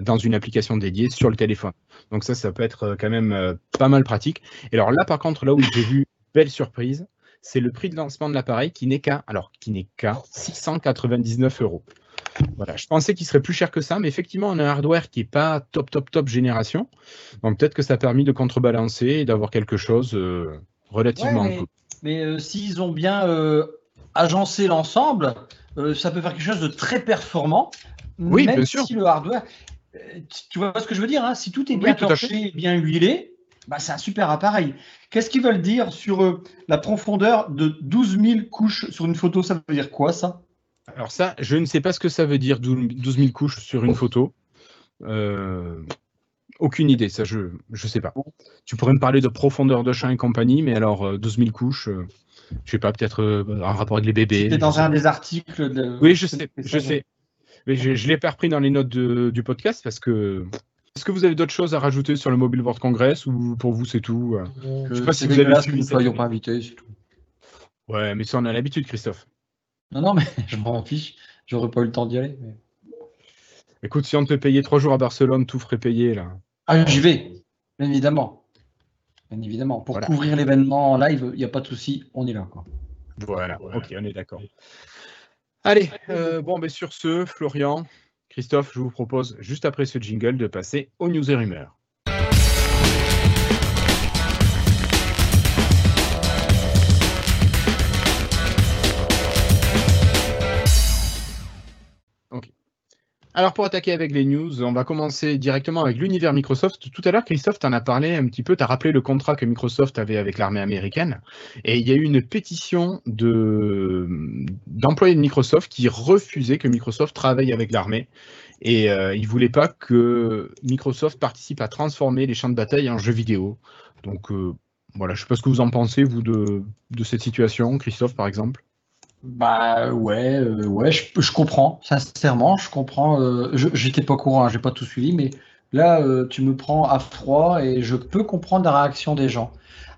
dans une application dédiée sur le téléphone. Donc ça, ça peut être quand même pas mal pratique. Et alors là, par contre, là où j'ai vu belle surprise, c'est le prix de lancement de l'appareil qui n'est qu'à alors qui n'est qu'à 699 euros. Voilà, je pensais qu'il serait plus cher que ça, mais effectivement, on a un hardware qui n'est pas top, top, top génération. Donc peut-être que ça a permis de contrebalancer et d'avoir quelque chose euh, relativement mais, Mais euh, s'ils ont bien euh, agencé l'ensemble, ça peut faire quelque chose de très performant. Oui, même bien sûr. si le hardware. Tu vois ce que je veux dire hein Si tout est bien torché, bien huilé, bah, c'est un super appareil. Qu'est-ce qu'ils veulent dire sur euh, la profondeur de 12 000 couches sur une photo? Ça veut dire quoi ça? Alors ça, je ne sais pas ce que ça veut dire 12 000 couches sur une photo. Euh, aucune idée, ça je ne sais pas. Tu pourrais me parler de profondeur de champ et compagnie, mais alors 12 euh, 000 couches, je je sais pas, peut-être un rapport avec les bébés. C'était dans un des articles. De... Oui, je sais, je sais. Mais je, ne l'ai pas repris dans les notes du podcast parce que est-ce que vous avez d'autres choses à rajouter sur le Mobile World Congress ou pour vous c'est tout euh, Je sais pas si vous avez suivi. Ne pas invités, c'est tout. Ouais, mais ça on a l'habitude, Christophe. Non, non, mais je m'en fiche. J'aurais pas eu le temps d'y aller. Écoute, si on te payait trois jours à Barcelone, tout ferait payer là. Ah, j'y vais, bien évidemment. Bien évidemment. Pour couvrir l'événement en live, il n'y a pas de souci, on est là. Quoi. Voilà, ok, on est d'accord. Allez, euh, bon, ben sur ce, Florian, Christophe, je vous propose, juste après ce jingle, de passer aux news et rumeurs. Alors pour attaquer avec les news, on va commencer directement avec l'univers Microsoft. Tout à l'heure, Christophe t'en a parlé un petit peu, tu as rappelé le contrat que Microsoft avait avec l'armée américaine. Et il y a eu une pétition d'employés de, Microsoft qui refusaient que Microsoft travaille avec l'armée. Et euh, ils ne voulaient pas que Microsoft participe à transformer les champs de bataille en jeux vidéo. Donc euh, voilà, je ne sais pas ce que vous en pensez, vous, de cette situation, Christophe par exemple. Bah ouais, euh, ouais, je, comprends, sincèrement, je comprends. Euh, J'étais pas au courant, hein, j'ai pas tout suivi, mais là, euh, tu me prends à froid et je peux comprendre la réaction des gens.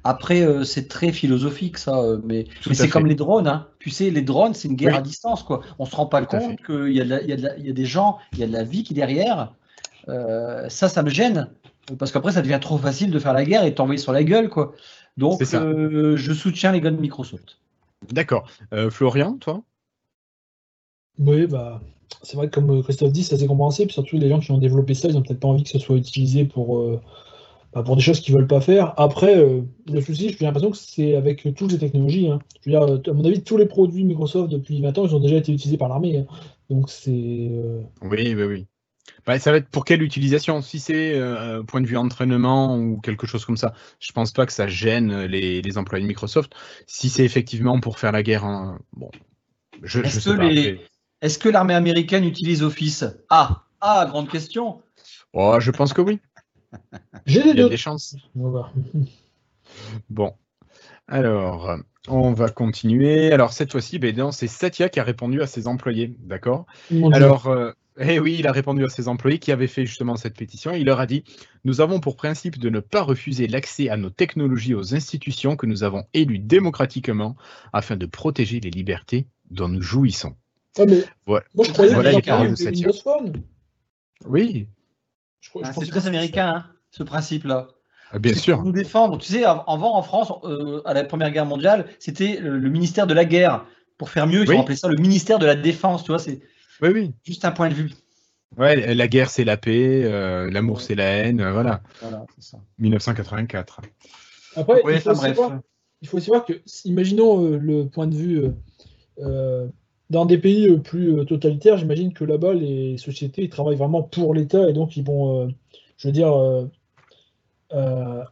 Après, c'est très philosophique ça, mais, c'est comme les drones. Hein. Tu sais, les drones, c'est une guerre à distance, quoi. On se rend pas compte qu'il y, a y, a y a des gens, il y a de la vie qui est derrière. ça, ça me gêne, parce qu'après, ça devient trop facile de faire la guerre et de t'envoyer sur la gueule, quoi. Donc, je soutiens les gars de Microsoft. D'accord. Euh, Florian, toi? Oui, bah, c'est vrai que comme Christophe dit, c'est assez compréhensible. Surtout les gens qui ont développé ça, ils n'ont peut-être pas envie que ce soit utilisé pour, euh, bah, pour des choses qu'ils ne veulent pas faire. Après, euh, le souci, j'ai l'impression que c'est avec toutes les technologies. Hein. Je veux dire, à mon avis, tous les produits Microsoft depuis 20 ans, ils ont déjà été utilisés par l'armée. Hein. Donc c'est. Oui, oui, oui. Bah, ça va être pour quelle utilisation Si c'est euh, point de vue entraînement ou quelque chose comme ça, je pense pas que ça gêne les, employés de Microsoft. Si c'est effectivement pour faire la guerre, bon, je, Est-ce que, Est-ce que l'armée américaine utilise Office? Ah, ah, grande question. Oh, je pense que oui. J'ai des, des chances. Bon, alors, on va continuer. Alors, cette fois-ci, ben, c'est Satya qui a répondu à ses employés, d'accord? Alors, euh, Eh oui, il a répondu à ses employés qui avaient fait justement cette pétition. Il leur a dit Nous avons pour principe de ne pas refuser l'accès à nos technologies aux institutions que nous avons élues démocratiquement afin de protéger les libertés dont nous jouissons. Ah, Moi, je croyais voilà Oui. Ah, c'est très américain, hein, ce principe-là. Ah, bien sûr. nous défendre. Tu sais, avant en France, euh, à la Première Guerre mondiale, c'était le, ministère de la guerre. Pour faire mieux, ils ont appelé ça le ministère de la défense. Tu vois, c'est oui, oui. juste un point de vue. Ouais, la guerre c'est la paix, euh, l'amour c'est la haine, euh, voilà. Voilà, c'est ça. 1984. Après, il, faut aussi voir, que, imaginons le point de vue dans des pays plus totalitaires, j'imagine que là-bas, les sociétés ils travaillent vraiment pour l'État et donc ils vont, je veux dire, euh,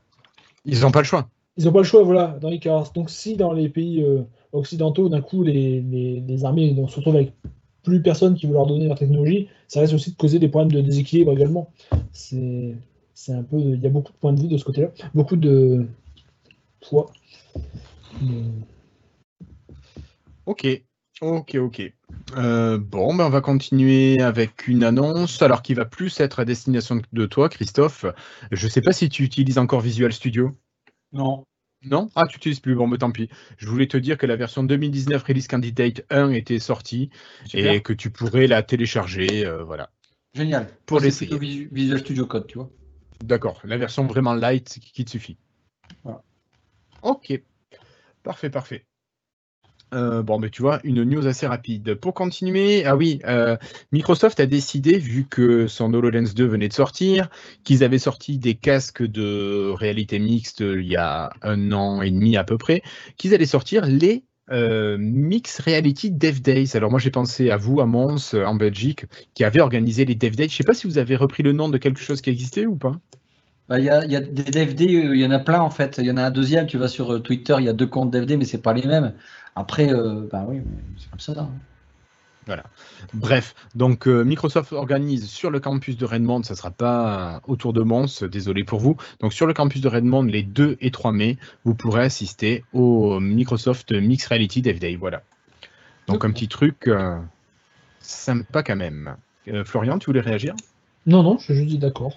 ils n'ont pas le choix. Ils n'ont pas le choix, voilà, dans les cas. Donc si dans les pays euh, occidentaux, d'un coup, les, les, armées se retrouvent avec plus personne qui veut leur donner leur technologie, ça risque aussi de causer des problèmes de déséquilibre également. C'est un peu, il y a beaucoup de points de vue de ce côté-là, beaucoup de poids. Ok, ok, ok. Euh, bon, ben on va continuer avec une annonce, alors qui va plus être à destination de toi, Christophe. Je ne sais pas si tu utilises encore Visual Studio. Non. Non? Ah, tu n'utilises plus. Bon, mais tant pis. Je voulais te dire que la version 2019 Release Candidate 1 était sortie et que tu pourrais la télécharger. Euh, voilà. Génial. Pour l'essayer. Visual Studio Code, tu vois. D'accord. La version vraiment light qui te suffit. Ok. Parfait, parfait. Euh, bon, mais tu vois, une news assez rapide. Pour continuer, ah oui, euh, Microsoft a décidé, vu que son HoloLens 2 venait de sortir, qu'ils avaient sorti des casques de réalité mixte il y a un an et demi à peu près, qu'ils allaient sortir les euh, Mix Reality Dev Days. Alors moi j'ai pensé à vous, à Mons, en Belgique, qui avait organisé les Dev Days. Je ne sais pas si vous avez repris le nom de quelque chose qui existait ou pas. Bah, il y, a, y, a, des DFD, il y en a plein en fait. Il y en a un deuxième, tu vas sur Twitter, il y a deux comptes DFD, mais c'est pas les mêmes. Après, euh, bah oui, c'est comme ça. Hein. Voilà. Bref, donc euh, Microsoft organise sur le campus de Redmond, ça ne sera pas autour de Mons, désolé pour vous. Donc sur le campus de Redmond, les 2 et 3 mai, vous pourrez assister au Microsoft Mixed Reality Dev Day. Voilà. Donc un petit truc euh, sympa quand même. Florian, tu voulais réagir? Non, non, je dis d'accord.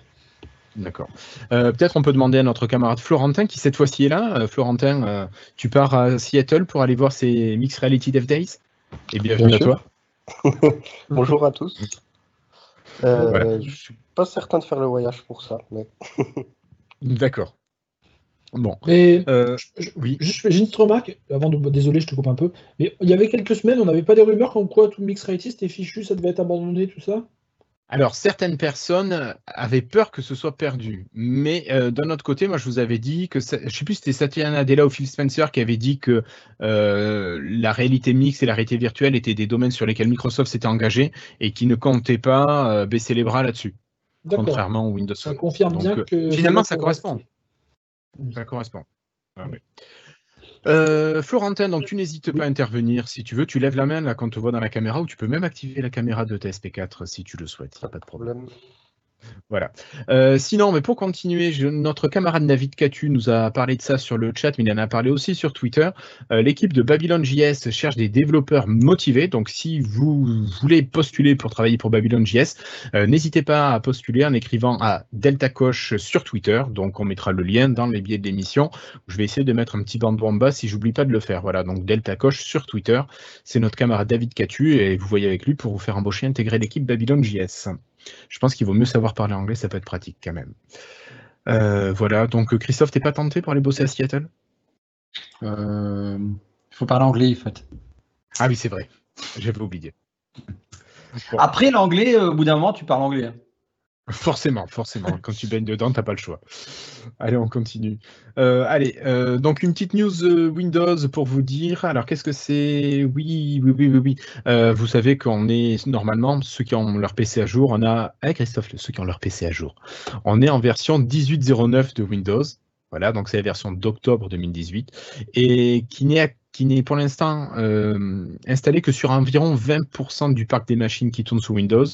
D'accord. Euh, peut-être on peut demander à notre camarade Florentin qui cette fois-ci est là. Euh, Florentin, euh, tu pars à Seattle pour aller voir ces Mixed Reality Dev Days Et bienvenue à toi. Bonjour à tous. Je ne suis pas certain de faire le voyage pour ça. Mais... D'accord. Bon. Mais oui. J'ai une petite remarque, avant de. Désolé, je te coupe un peu. Mais il y avait quelques semaines, on n'avait pas des rumeurs comme quoi tout Mixed Reality c'était fichu, ça devait être abandonné, tout ça? Alors, certaines personnes avaient peur que ce soit perdu. Mais euh, d'un autre côté, moi, je vous avais dit que, je ne sais plus si c'était Satya Nadella ou Phil Spencer qui avait dit que euh, la réalité mixte et la réalité virtuelle étaient des domaines sur lesquels Microsoft s'était engagé et qui ne comptait pas euh, baisser les bras là-dessus. Contrairement au Windows Ça confirme bien que. Finalement, ça correspond. Ça correspond. Ah euh, Florentin, donc tu n'hésites pas à intervenir si tu veux. Tu lèves la main là quand on te voit dans la caméra ou tu peux même activer la caméra de TSP4 si tu le souhaites. pas de problème. Voilà. Euh, sinon, mais pour continuer, notre camarade David Catu nous a parlé de ça sur le chat, mais il en a parlé aussi sur Twitter. Euh, l'équipe de Babylon JS cherche des développeurs motivés. Donc, si vous voulez postuler pour travailler pour Babylon JS, euh, n'hésitez pas à postuler en écrivant à Delta Coche sur Twitter. Donc, on mettra le lien dans les billets de l'émission. Je vais essayer de mettre un petit bandeau en bas si j'oublie pas de le faire. Voilà. Donc, Delta Coche sur Twitter. C'est notre camarade David Catu et vous voyez avec lui pour vous faire embaucher, intégrer l'équipe Babylon JS. Je pense qu'il vaut mieux savoir parler anglais, ça peut être pratique quand même. Euh, voilà, donc Christophe, t'es pas tenté pour aller bosser à Seattle? Euh, Il faut parler anglais, en fait. Ah oui, c'est vrai. J'avais oublié. Après l'anglais, euh, au bout d'un moment, tu parles anglais. Hein. Forcément, forcément. Quand tu baignes dedans, t'as pas le choix. Allez, on continue. Euh, allez, euh, donc une petite news euh, Windows pour vous dire. Alors, qu'est-ce que c'est? Oui, oui, oui, oui, oui. vous savez qu'on est normalement ceux qui ont leur PC à jour. On a, hey Christophe, ceux qui ont leur PC à jour. On est en version 18.09 de Windows. Voilà, donc c'est la version d'octobre 2018 et qui n'est qui n'est pour l'instant euh, installé que sur environ 20% du parc des machines qui tournent sous Windows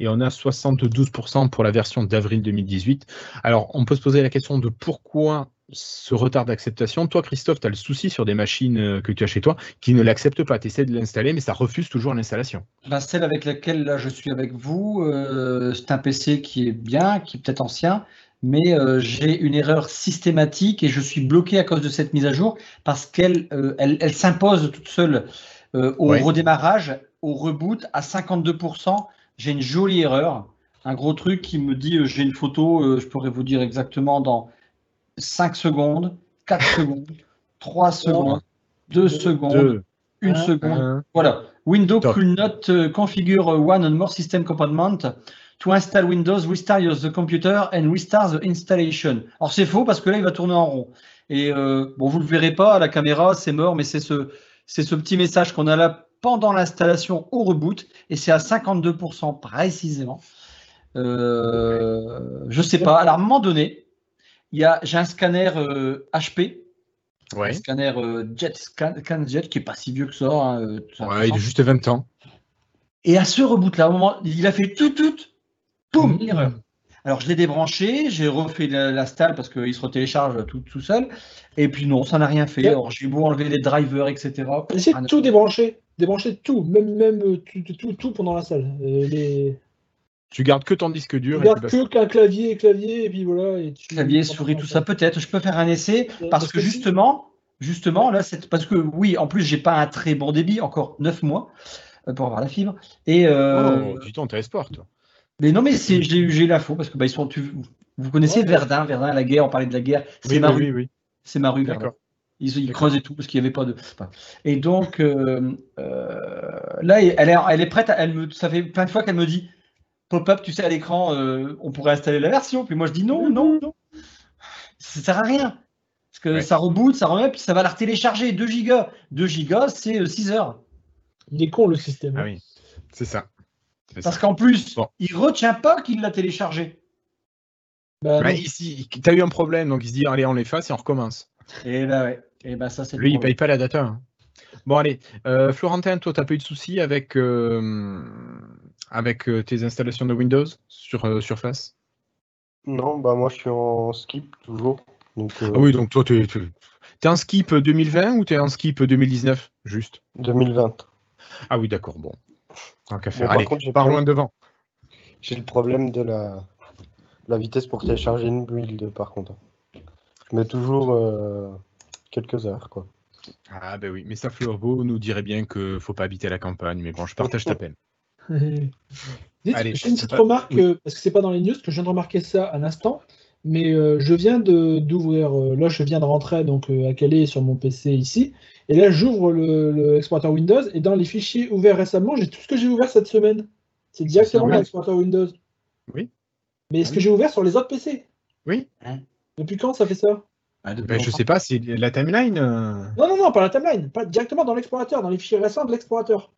et on a 72% pour la version d'avril 2018. Alors on peut se poser la question de pourquoi ce retard d'acceptation, toi Christophe, tu as le souci sur des machines euh, que tu as chez toi qui ne l'acceptent pas. Tu essaies de l'installer, mais ça refuse toujours l'installation. Ben, celle avec laquelle là, je suis avec vous, euh, c'est un PC qui est bien, qui est peut-être ancien, mais euh, j'ai une erreur systématique et je suis bloqué à cause de cette mise à jour parce qu'elle elle, s'impose toute seule. Au redémarrage, au reboot à 52%. J'ai une jolie erreur, un gros truc qui me dit, j'ai une photo, je pourrais vous dire exactement dans 5 secondes, 4 secondes, 3 secondes, 2 secondes, 1 seconde. Voilà. Windows could not configure one and more system component to install Windows, restart the computer and restart the installation. Alors c'est faux parce que là il va tourner en rond. Et euh, bon, vous ne le verrez pas à la caméra, c'est mort, mais c'est ce, c'est ce petit message qu'on a là pendant l'installation au reboot et c'est à 52% précisément. Euh, je sais pas. Alors à un moment donné, j'ai un scanner HP. Euh, un scanner euh, Jet, ScanJet qui est pas si vieux que ça. Hein, ouais, il a juste 20 ans. Et à ce reboot-là, au moment, il a fait tout, tout, boum, mmh. Alors je l'ai débranché, j'ai refait la, stalle parce qu'il se retélécharge tout, tout seul. Et puis non, ça n'a rien fait. Alors j'ai beau enlever les drivers, etc. Essayez de tout débrancher, débrancher tout, même, même tout, tout, tout pendant la salle. Les... Tu gardes que ton disque dur. Tu gardes que qu'un clavier, clavier, et puis voilà. Et Clavier, souris, tout ça, peut-être. Je peux faire un essai parce, que, justement, justement, là, c'est parce que oui, en plus, j'ai pas un très bon débit, encore 9 mois euh, pour avoir la fibre. Et euh... oh, du temps, t'as sport, toi. Mais non, mais c'est, j'ai, eu l'info parce que bah, ils sont. vous connaissez Verdun, Verdun, la guerre. On parlait de la guerre. C'est ma rue. Oui, C'est ma rue, Verdun. Ils, ils creusaient tout parce qu'il n'y avait pas de. Et donc euh, euh, là, elle est, elle est prête. elle me, ça fait plein de fois qu'elle me dit pop-up, tu sais, à l'écran, euh, on pourrait installer la version. Puis moi, je dis non, non, non. Ça sert à rien. Parce que ça reboot, ça remet, puis ça va la télécharger. 2 gigas. 2 gigas, c'est 6 euh, heures. Il est con, le système. Ah oui, c'est ça. Parce qu'en plus, il retient pas qu'il l'a téléchargé. Bah ici, tu as eu un problème, donc il se dit allez, on l'efface et on recommence. Et bah ouais. Et bah ça, c'est Lui, il paye pas la data. Hein. Bon, allez. Euh, Florentin, toi, tu n'as pas eu de soucis avec, euh, avec euh, tes installations de Windows sur Surface? Non, bah moi, je suis en skip toujours. ah oui, donc toi, tu es, en skip 2020 ou tu es en skip 2019 Juste? 2020. Ah oui, d'accord, bon. Tant qu'à faire. allez, par loin devant. J'ai le problème de la, la vitesse pour télécharger une build, par contre. Je mets toujours quelques heures, quoi. Ah ben oui, mais ça Fleurbeau nous dirait bien qu'il ne faut pas habiter la campagne, mais bon, je partage ta peine. Dites, j'ai une petite remarque, euh, parce que c'est pas dans les news, que je viens de remarquer ça à l'instant, mais euh, je viens d'ouvrir, euh, là je viens de rentrer donc à Calais sur mon PC ici, et là j'ouvre l'explorateur le Windows, et dans les fichiers ouverts récemment, j'ai tout ce que j'ai ouvert cette semaine. C'est directement l'explorateur Windows. Oui. Mais est-ce que j'ai ouvert sur les autres PC Oui. Depuis quand ça fait ça? Ah, ben, je sais pas, c'est la timeline euh. Non, non, non, pas la timeline, pas directement dans l'explorateur, dans les fichiers récents de l'explorateur.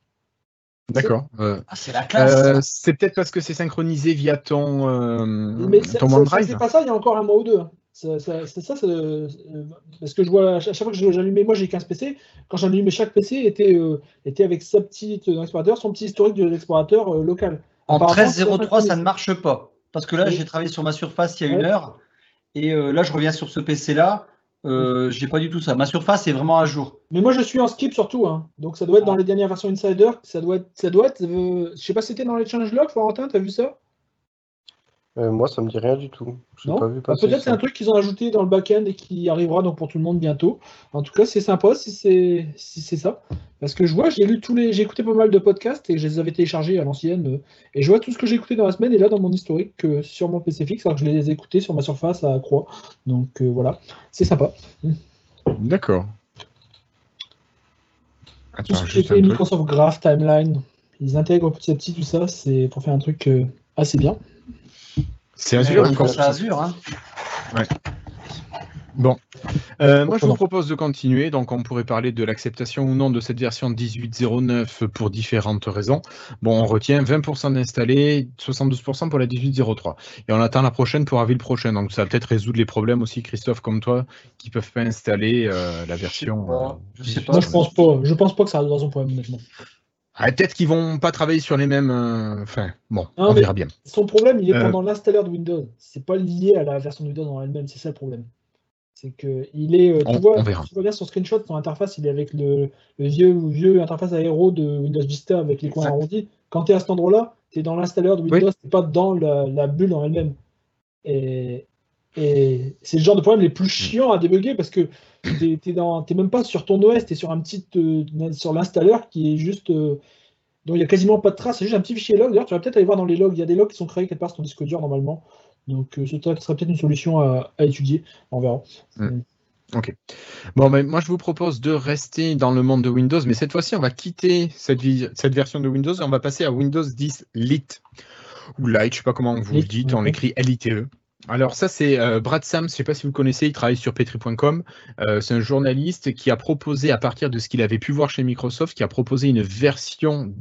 D'accord. Euh, ah, c'est la classe. Euh, c'est peut-être parce que c'est synchronisé via ton, Mais ton OneDrive. C'est pas ça il y a encore un mois ou deux. C'est ça, parce que je vois à chaque fois que j'allumais, moi j'ai 15 PC, quand j'allumais chaque PC était, était avec sa petite explorateur, son petit historique de l'explorateur local. En 13.03, ça ne marche pas. Parce que là, j'ai travaillé sur ma surface il y a une heure. Et euh, là, je reviens sur ce PC-là. Euh, j'ai pas du tout ça. Ma surface est vraiment à jour. Mais moi, je suis en skip surtout. Hein. Donc, ça doit être dans ah. les dernières versions Insider. Ça doit être. Ça doit être euh, je sais pas si c'était dans les changelogs, Florentin, t'as vu ça? Euh, moi, ça me dit rien du tout. Bah, peut-être c'est un truc qu'ils ont ajouté dans le back-end et qui arrivera donc pour tout le monde bientôt. En tout cas, c'est sympa si c'est si c'est ça. Parce que je vois, j'ai lu tous les, j'ai écouté pas mal de podcasts et je les avais téléchargés à l'ancienne. et je vois tout ce que j'ai écouté dans la semaine et là dans mon historique sur mon PC fixe, alors que je les ai écoutés sur ma surface à Croix. Donc euh, voilà, c'est sympa. D'accord. Tout ce qui Microsoft Graph Timeline, ils intègrent petit à petit tout ça, c'est pour faire un truc euh, assez bien. C'est Azure encore. C'est Azure, hein. Ouais. Bon, euh, moi je vous propose de continuer. Donc, on pourrait parler de l'acceptation ou non de cette version 18.09 pour différentes raisons. Bon, on retient 20% d'installés, 72% pour la 18.03. Et on attend la prochaine pour avril prochain. Donc, ça va peut-être résoudre les problèmes aussi, Christophe, comme toi, qui peuvent pas installer euh, la version. Je sais pas. Euh, je pense pas. Je pense pas que ça résoudre son problème maintenant. Ah, peut-être qu'ils vont pas travailler sur les mêmes. Euh, enfin, bon, on verra bien. Son problème, il est euh. pendant l'installeur de Windows. C'est pas lié à la version de Windows en elle-même, c'est ça le problème. C'est que il est, tu, vois, tu vois bien son screenshot, son interface, il est avec le, vieux, vieux interface aéro de Windows Vista avec les coins arrondis. Quand tu es à cet endroit-là, tu es dans l'installeur de Windows, tu pas dans la, bulle en elle-même. Et, et c'est le genre de problème les plus chiants à débugger parce que tu n'es même pas sur ton OS, tu es sur un petit euh, sur l'installeur qui est juste euh, dont il n'y a quasiment pas de traces, c'est juste un petit fichier log. D'ailleurs, tu vas peut-être aller voir dans les logs, il y a des logs qui sont créés quelque part sur ton disque dur normalement. Donc euh, ce serait peut-être une solution à, étudier, on verra. Mm. Ok. Bon, mais moi je vous propose de rester dans le monde de Windows, mais cette fois-ci on va quitter cette, cette version de Windows et on va passer à Windows 10 Lite ou Lite, je sais pas comment vous le dites, on écrit L-I-T-E. Alors ça c'est euh, Brad Sams, je ne sais pas si vous connaissez, il travaille sur petri.com. Euh, c'est un journaliste qui a proposé, à partir de ce qu'il avait pu voir chez Microsoft, qui a proposé une version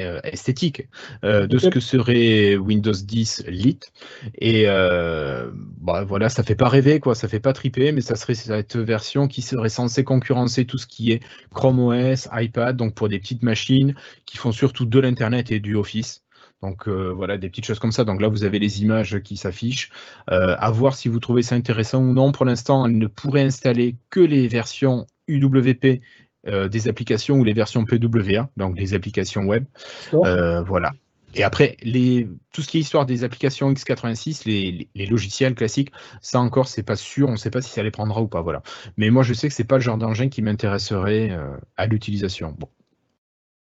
euh, esthétique de ce que serait Windows 10 Lite. Et bah, voilà, ça fait pas rêver, quoi, ça fait pas triper, mais ça serait cette version qui serait censée concurrencer tout ce qui est Chrome OS, iPad, donc pour des petites machines qui font surtout de l'Internet et du Office. Donc euh, voilà, des petites choses comme ça. Donc là, vous avez les images qui s'affichent. Euh, à voir si vous trouvez ça intéressant ou non. Pour l'instant, elle ne pourrait installer que les versions UWP euh, des applications ou les versions PWA, donc des applications web. voilà. Et après, les, tout ce qui est histoire des applications x86, les, les, logiciels classiques, ça encore, c'est pas sûr, on ne sait pas si ça les prendra ou pas. Voilà. Mais moi, je sais que c'est pas le genre d'engin qui m'intéresserait à l'utilisation. Bon.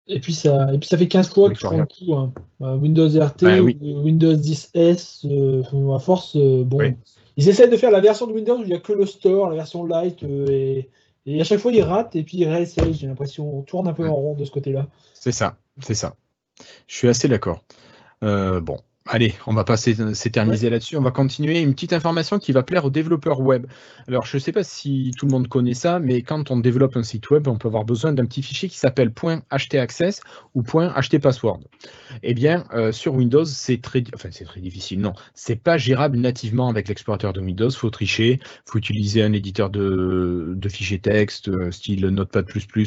Et puis ça, et puis ça fait 15 fois qu'ils font le coup. Hein. Euh, Windows RT, bah Windows 10S, euh, à force, euh, bon. Ils essaient de faire la version de Windows où il n'y a que le store, la version light, et, et, à chaque fois ils ratent et puis ils réessayent. J'ai l'impression on tourne un peu en rond de ce côté-là. C'est ça, c'est ça. Je suis assez d'accord. bon, Allez, on va pas s'éterniser là-dessus, on va continuer. Une petite information qui va plaire aux développeurs web. Alors, je ne sais pas si tout le monde connaît ça, mais quand on développe un site web, on peut avoir besoin d'un petit fichier qui s'appelle .htaccess ou .htpassword. Eh bien, euh, sur Windows, c'est très, enfin, c'est très difficile. Non, c'est pas gérable nativement avec l'explorateur de Windows. Faut tricher, faut utiliser un éditeur de, fichiers texte, euh, style Notepad++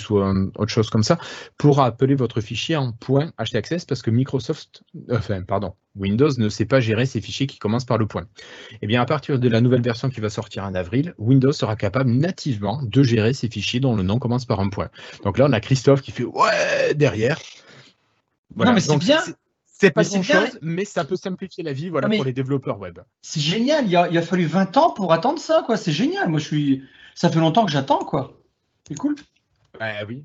ou autre chose comme ça, pour appeler votre fichier en .htaccess parce que Microsoft, enfin, pardon, Windows ne sait pas gérer ces fichiers qui commencent par le point. Eh bien, à partir de la nouvelle version qui va sortir en avril, Windows sera capable nativement de gérer ces fichiers dont le nom commence par un point. Donc là, on a Christophe qui fait ouais derrière. Non, mais c'est bien. C'est pas grand chose, mais ça peut simplifier la vie voilà, pour les développeurs web. C'est génial. Il a, il a, fallu 20 ans pour attendre ça, quoi. C'est génial. Moi, je suis. Ça fait longtemps que j'attends, quoi. C'est cool. Bah oui.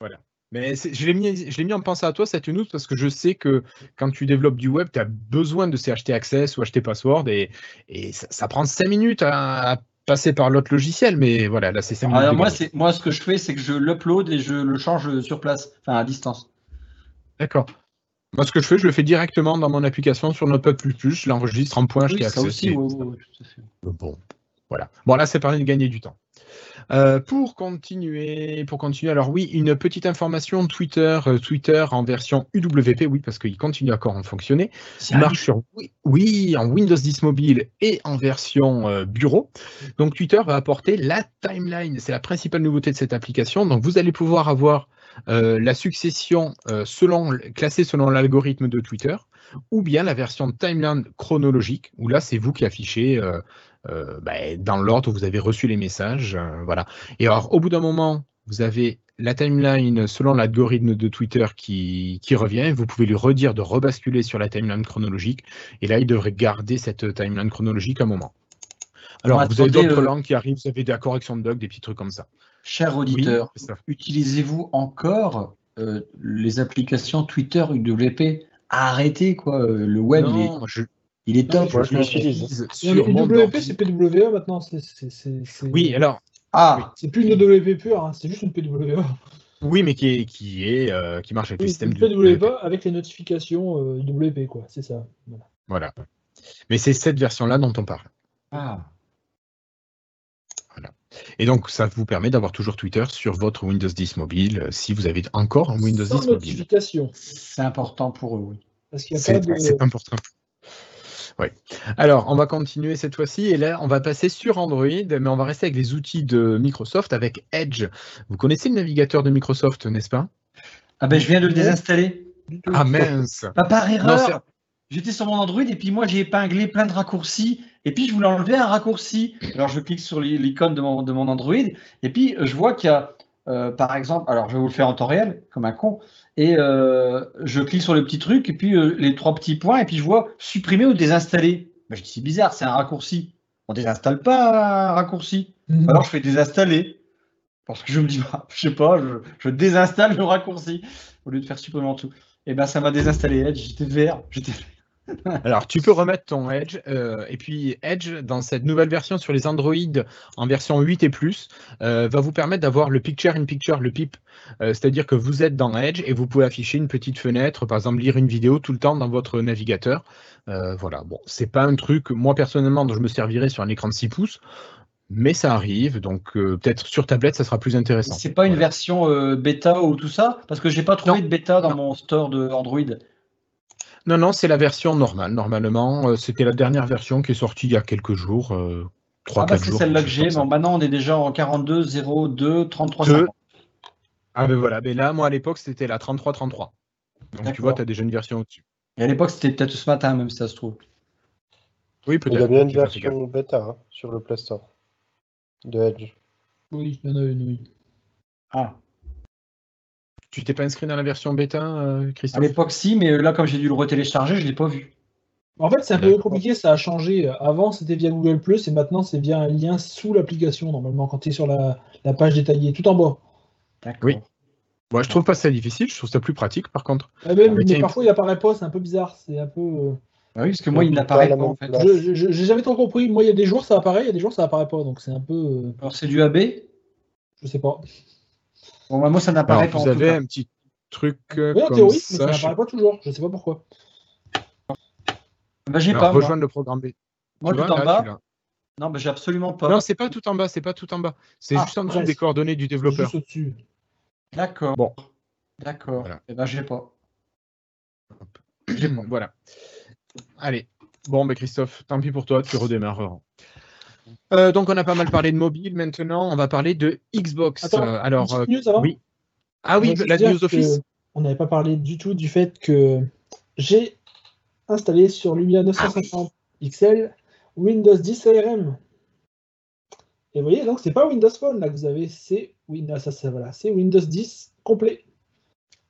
Voilà. Mais je l'ai mis, mis en pensant à toi cette news parce que je sais que quand tu développes du web, tu as besoin de ces HT Access ou HT Password et, et ça, prend 5 minutes à, passer par l'autre logiciel, mais voilà, là c'est 5 minutes. moi, moi, ce que je fais, c'est que je l'upload et je le change sur place, enfin à distance. D'accord. Moi, ce que je fais, je le fais directement dans mon application sur Notepad++, je l'enregistre en point HT Access. Ça aussi, Bon, voilà. Bon, là, c'est permis de gagner du temps. Euh, pour continuer, pour continuer, alors oui, une petite information Twitter, euh, Twitter en version UWP, oui, parce qu'il continue encore à fonctionner. Il marche sur oui, en Windows 10 mobile et en version euh, bureau. Donc Twitter va apporter la timeline, c'est la principale nouveauté de cette application. Donc vous allez pouvoir avoir la succession selon classée selon l'algorithme de Twitter, ou bien la version timeline chronologique, où là c'est vous qui affichez euh, bah, dans l'ordre où vous avez reçu les messages. Euh, voilà. Et alors, au bout d'un moment, vous avez la timeline selon l'algorithme de Twitter qui, qui, revient. Vous pouvez lui redire de rebasculer sur la timeline chronologique. Et là, il devrait garder cette timeline chronologique un moment. Alors, vous avez d'autres euh, langues qui arrivent, vous avez des corrections de bugs, des petits trucs comme ça. Cher auditeur, utilisez-vous encore les applications Twitter UWP Arrêtez, quoi. Le web, non, il est top. je l'utilise. WP, c'est PWA maintenant. Oui, alors. Ah, c'est plus une WP pure, hein, c'est juste une PWA. Oui, mais qui est qui est euh, qui marche avec le système PWA avec les notifications euh, WP, quoi. C'est ça. Voilà. Mais c'est cette version-là dont on parle. Ah. Voilà. Et donc, ça vous permet d'avoir toujours Twitter sur votre Windows 10 mobile, euh, si vous avez encore un Windows 10 mobile. C'est important pour eux, oui. Parce qu'il C'est important. Oui. Alors, on va continuer cette fois-ci et là, on va passer sur Android, mais on va rester avec les outils de Microsoft avec Edge. Vous connaissez le navigateur de Microsoft, n'est-ce pas? Ah ben, je viens de le désinstaller. Ah mince Pas par erreur J'étais sur mon Android et puis moi, j'ai épinglé plein de raccourcis et puis je voulais enlever un raccourci. Alors je clique sur l'icône de mon, de mon Android, et puis je vois qu'il y a, euh, par exemple, alors je vais vous le faire en temps réel, comme un con, et euh, je clique sur le petit truc, et puis euh, les trois petits points, et puis je vois supprimer ou désinstaller. Ben, je dis c'est bizarre, c'est un raccourci. On désinstalle pas un raccourci. Mhm. Alors je fais désinstaller. Parce que je me dis, bah, je sais pas, je, désinstalle le raccourci au lieu de faire supprimer en tout. Et ben ça m'a désinstallé Edge, j'étais vert, j'étais Alors, tu peux remettre ton Edge. Euh, et puis, Edge, dans cette nouvelle version sur les Android en version 8 et plus, euh, va vous permettre d'avoir le Picture in Picture, le PIP. Euh, c'est-à-dire que vous êtes dans Edge et vous pouvez afficher une petite fenêtre, par exemple, lire une vidéo tout le temps dans votre navigateur. voilà, bon, c'est pas un truc, moi personnellement, dont je me servirais sur un écran de 6 pouces. Mais ça arrive, donc peut-être sur tablette, ça sera plus intéressant. C'est pas une version bêta ou tout ça? Parce que j'ai pas trouvé de bêta dans mon store de Android. Non, non, c'est la version normale. Normalement, euh, c'était la dernière version qui est sortie il y a quelques jours. Euh, 3, ah bah c'est celle-là que j'ai. maintenant, on est déjà en 42, 0, 2, 33, Ah ben voilà, mais là, moi à l'époque, c'était la 33, 33. Donc tu vois, tu as déjà une version au-dessus. Et à l'époque, c'était peut-être ce matin, même si ça se trouve. Oui, peut-être. Il y a bien une version bêta hein, sur le Play Store de Edge. Oui, il y en a une, oui. Ah. Tu t'es pas inscrit dans la version bêta, euh, Christophe? À l'époque, si, mais là, comme j'ai dû le retélécharger, je ne l'ai pas vu. En fait, c'est un peu compliqué, ça a changé. Avant, c'était via Google Plus et maintenant, c'est via un lien sous l'application, normalement, quand tu es sur la, page détaillée, tout en bas. D'accord. Oui. Moi, je trouve pas ça difficile, je trouve ça plus pratique, par contre. Ah, mais, parfois, il apparaît pas, c'est un peu bizarre. C'est un peu. Euh, ah oui, parce que moi, il n'apparaît pas, en fait. Je J'ai jamais trop compris. Moi, il y a des jours, ça apparaît, il y a des jours, ça apparaît pas. Donc, c'est un peu. Euh, Alors, c'est du AB Je sais pas. Bon, bah, moi, ça n'apparaît pas. Vous avez un petit truc euh, oui, en théorie, ça, mais ça n'apparaît pas toujours. Je sais pas pourquoi. Bah, j'ai pas. Rejoindre le programme B. Moi, tout en bas. Non, mais j'ai absolument pas. Non, c'est pas tout en bas, c'est pas tout en bas. C'est ah, juste en dessous des coordonnées du développeur. Juste au-dessus. D'accord. Bon. D'accord. Voilà. Et eh ben, j'ai pas. Voilà. Allez. Bon, ben Christophe, tant pis pour toi, tu redémarres. Euh, donc, on a pas mal parlé de mobile. Maintenant, on va parler de Xbox. Attends, euh, alors, euh, news, oui. Ah oui, la news office. On n'avait pas parlé du tout du fait que j'ai installé sur Lumia 950 XL Windows 10 ARM. Et vous voyez, donc c'est pas Windows Phone là que vous avez, c'est Windows, ça, voilà, c'est Windows 10 complet.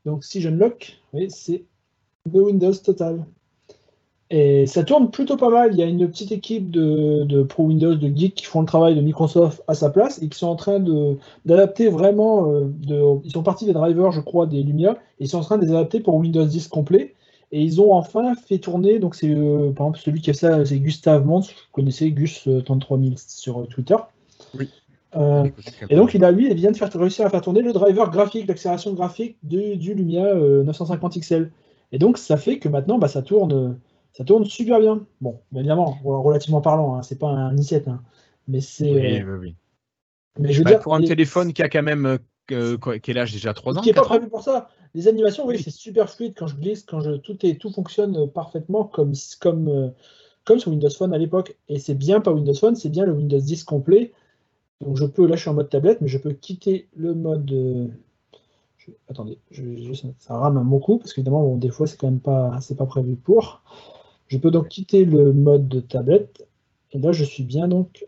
Donc si je lock, vous voyez, c'est le Windows total. Et ça tourne plutôt pas mal. Il y a une petite équipe de, pro Windows, de geeks qui font le travail de Microsoft à sa place et qui sont en train d'adapter vraiment. Euh, de, ils sont partis des drivers, je crois, des Lumia et ils sont en train de les adapter pour Windows 10 complet. Et ils ont enfin fait tourner, donc c'est euh, par exemple celui qui a ça, c'est Gustave Mons, vous connaissez Gus 33000 sur Twitter. Oui. Euh, et donc il a lui, il vient de faire réussir à faire tourner le driver graphique, l'accélération graphique du Lumia 950 XL. Et donc ça fait que maintenant bah, ça tourne ça tourne super bien. Bon, évidemment, relativement parlant, hein, c'est pas un i7, hein, mais c'est. Oui, oui, oui. Mais je veux bah, dire, pour un téléphone qui a quand même euh, quel âge déjà 3 ans Qui n'est pas prévu pour ça. Les animations, oui, c'est super fluide quand je glisse, quand je tout est tout fonctionne parfaitement comme comme euh, comme sur Windows Phone à l'époque. Et c'est bien pas Windows Phone, c'est bien le Windows 10 complet. Donc je peux, là je suis en mode tablette, mais je peux quitter le mode. Euh, attendez, ça rame beaucoup parce qu'évidemment, bon, des fois c'est quand même pas, c'est pas prévu pour. Je peux donc quitter le mode de tablette. Et là, je suis bien donc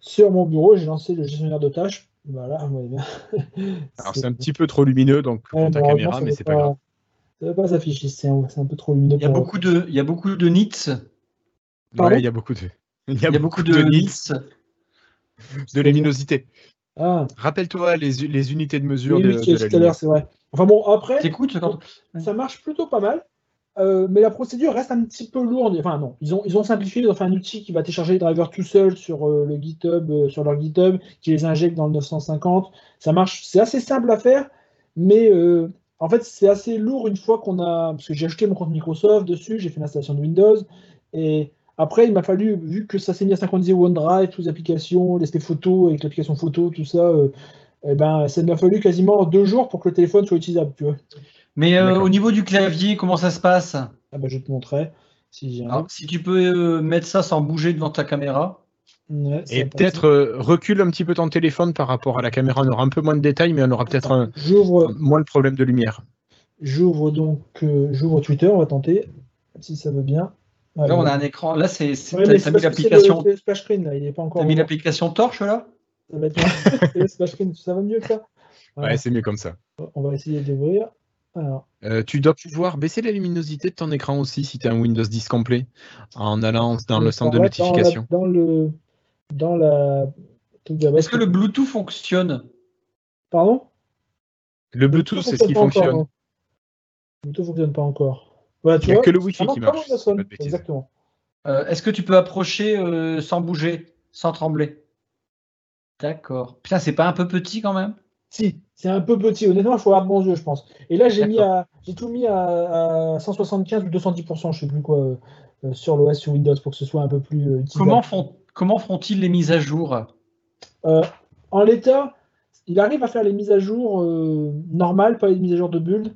sur mon bureau. J'ai lancé le gestionnaire de tâches. Voilà, Alors c'est un petit peu trop lumineux, donc pour ta caméra, mais c'est pas, grave. Ça ne va pas s'afficher, c'est un, peu trop lumineux. Il y a beaucoup de, il y a beaucoup de nits. Ouais, il y a beaucoup de, il y a, beaucoup, de, nits. De luminosité. Ah. Rappelle-toi les, les, unités de mesure de, oui, tout à l'heure, c'est vrai. Enfin bon, après, ça marche plutôt pas mal. Euh, mais la procédure reste un petit peu lourde. Enfin non, ils ont, simplifié, ils ont fait un outil qui va télécharger les drivers tout seul sur euh, euh, leur GitHub, qui les injecte dans le 950. Ça marche, c'est assez simple à faire, mais en fait c'est assez lourd une fois qu'on a, parce que j'ai ajouté mon compte Microsoft dessus, j'ai fait l'installation de Windows, et après il m'a fallu, vu que ça s'est mis à synchroniser OneDrive, toutes les applications, les photos avec l'application photo, tout ça, eh ben ça m'a fallu quasiment deux jours pour que le téléphone soit utilisable, tu vois. Mais euh, au niveau du clavier, comment ça se passe? Ah bah, Je te montrerai. Si, si tu peux euh, mettre ça sans bouger devant ta caméra. et peut-être euh, recule un petit peu ton téléphone par rapport à la caméra. On aura un peu moins de détails, mais on aura peut-être moins le problème de lumière. J'ouvre donc j'ouvre Twitter, on va tenter, si ça veut bien. là, on a un écran. Là, c'est. Ouais, t'as mis l'application. Splash screen, là. Il est pas encore. T'as mis l'application torche, là? Ça va être splash screen. Ça va mieux que ça Ouais, c'est mieux comme ça. On va essayer d'ouvrir. Euh, tu dois pouvoir baisser la luminosité de ton écran aussi si tu as un Windows 10 complet en allant dans le centre de notification. Dans, le dans la. Est-ce que le Bluetooth fonctionne? Pardon? Le Bluetooth, c'est ce qui fonctionne. Le Bluetooth fonctionne pas encore. Il n'y a que le Wi-Fi qui marche. Exactement. Euh, est-ce que tu peux approcher euh, sans bouger, sans trembler? D'accord. Putain, c'est pas un peu petit quand même? Si, c'est un peu petit. Honnêtement, il faut avoir de bons yeux, je pense. Et là, j'ai mis à, j'ai tout mis à, 175 ou 210%, je sais plus quoi, euh, sur l'OS sur Windows pour que ce soit un peu plus. Euh, comment font, comment feront-ils les mises à jour? Euh, En l'état, il arrive à faire les mises à jour normales, pas les mises à jour de build.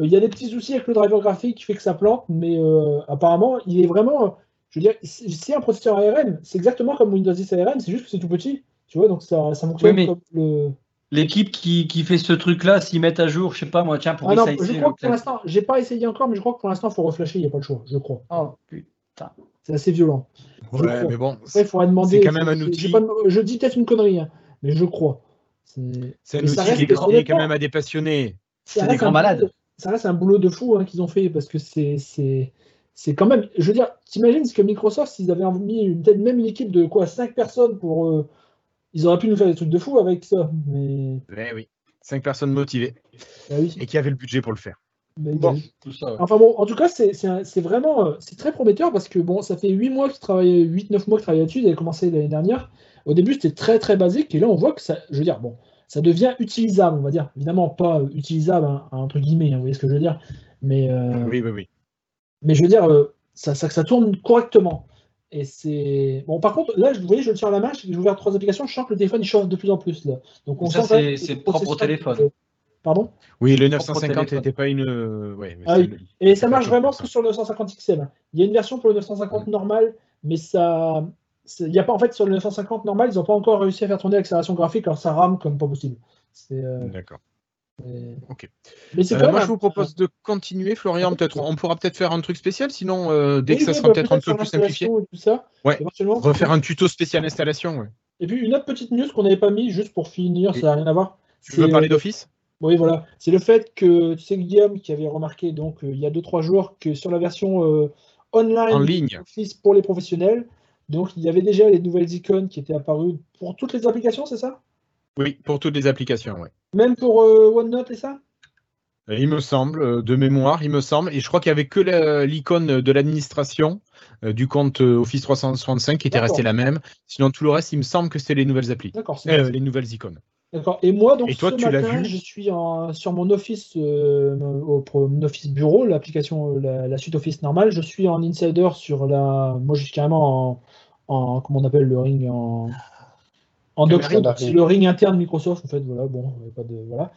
Il y a des petits soucis avec le driver graphique qui fait que ça plante, mais apparemment, il est vraiment. je veux dire, c'est un processeur ARM, c'est exactement comme Windows 10 ARM, c'est juste que c'est tout petit. Tu vois, donc ça, ça fonctionne comme le l'équipe qui, qui, fait ce truc-là s'y met à jour, je sais pas moi, tiens, pour ah non, je crois que pour l'instant, j'ai pas essayé encore, mais je crois que pour l'instant, il faut reflasher, il n'y a pas le choix, je crois. Oh putain. C'est assez violent. Ouais, mais bon. il faudrait demander. C'est quand même un outil. je dis peut-être une connerie, hein, mais je crois. C'est un outil qui est quand même à des passionnés. C'est des grands malades. Ça reste un boulot de fou hein, qu'ils ont fait parce que c'est. C'est quand même. Je veux dire, t'imagines ce que Microsoft, s'ils avaient mis une, même une équipe de quoi 5 personnes pour. Euh, ils auraient pu nous faire des trucs de fou avec ça. Mais... Eh oui, cinq personnes motivées bah et qui avaient le budget pour le faire. bon. Enfin bon, en tout cas, c'est vraiment euh, c'est très prometteur parce que bon, ça fait 8 mois qu'ils travaillent, 8-9 mois qu'ils travaillent là-dessus, ils avaient commencé l'année dernière. Au début, c'était très très basique et là, on voit que ça, je veux dire, bon, ça devient utilisable, on va dire. Évidemment, pas utilisable, hein, entre guillemets, hein, vous voyez ce que je veux dire. Mais, euh, oui, oui, oui. Mais je veux dire, euh, ça, ça, ça tourne correctement. Et c'est. Bon, par contre, là, vous voyez, je le tiens à la main, j'ai ouvert trois applications, je sens que le téléphone il chauffe de plus en plus. Là. Donc, on ça, c'est propre au téléphone. Pardon? Oui, le 950 n'était pas une. Ouais, ah, oui. Et ça marche vraiment que sur le 950 XL. Il y a une version pour le 950 normal, mais ça. Il y a pas, en fait, sur le 950 normal, ils n'ont pas encore réussi à faire tourner l'accélération graphique, alors ça rame comme pas possible. Euh, D'accord. Ok. Euh, moi, je vous propose de continuer, Florian. Peut-être, on pourra peut-être faire un truc spécial, sinon euh, dès que ça sera bah, peut-être un peu plus simplifié. ouais. Refaire un tuto spécial installation. Et puis une autre petite news qu'on n'avait pas mis, juste pour finir, ça n'a rien à voir. Tu veux parler euh, d'Office? Oui, voilà. C'est le fait que tu sais Guillaume qui avait remarqué donc il y a 2-3 jours que sur la version online en ligne. Office pour les professionnels, donc il y avait déjà les nouvelles icônes qui étaient apparues pour toutes les applications, c'est ça? Oui, pour toutes les applications, oui. Même pour euh, OneNote et ça? Il me semble, euh, de mémoire, il me semble. Et je crois qu'il n'y avait que l'icône de l'administration euh, du compte Office 365 qui était restée la même. Sinon, tout le reste, il me semble que c'était les nouvelles applis. D'accord. les nouvelles icônes. D'accord. Et moi, donc, ce matin, je suis en, sur mon Office, au, Office Bureau, l'application, la, suite Office normale. Je suis en insider sur la. Moi, je suis carrément en, en comment on appelle le ring en en c'est le ring interne Microsoft, en fait, voilà, bon, pas de, voilà.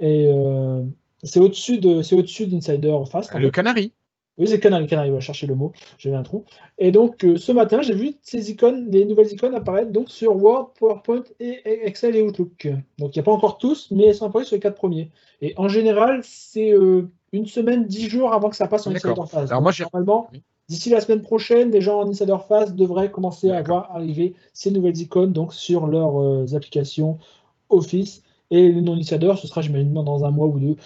Et euh, c'est au-dessus de, c'est au-dessus d'Insider Fast. Le Canary. Oui, c'est Canary, Canary, va chercher le mot, j'avais un trou. Et donc, euh, ce matin, j'ai vu ces icônes, les nouvelles icônes apparaître donc sur Word, PowerPoint et Excel et Outlook. Donc, il n'y a pas encore tous, mais elles sont apparues sur les quatre premiers. Et en général, c'est euh, une semaine, dix jours avant que ça passe en Insider Fast. Alors, moi, normalement, D'ici la semaine prochaine, les gens en Insider Phase devraient commencer à voir arriver ces nouvelles icônes donc sur leurs euh, applications Office. Et les non-insiders, ce sera, j'imagine, dans un mois ou deux.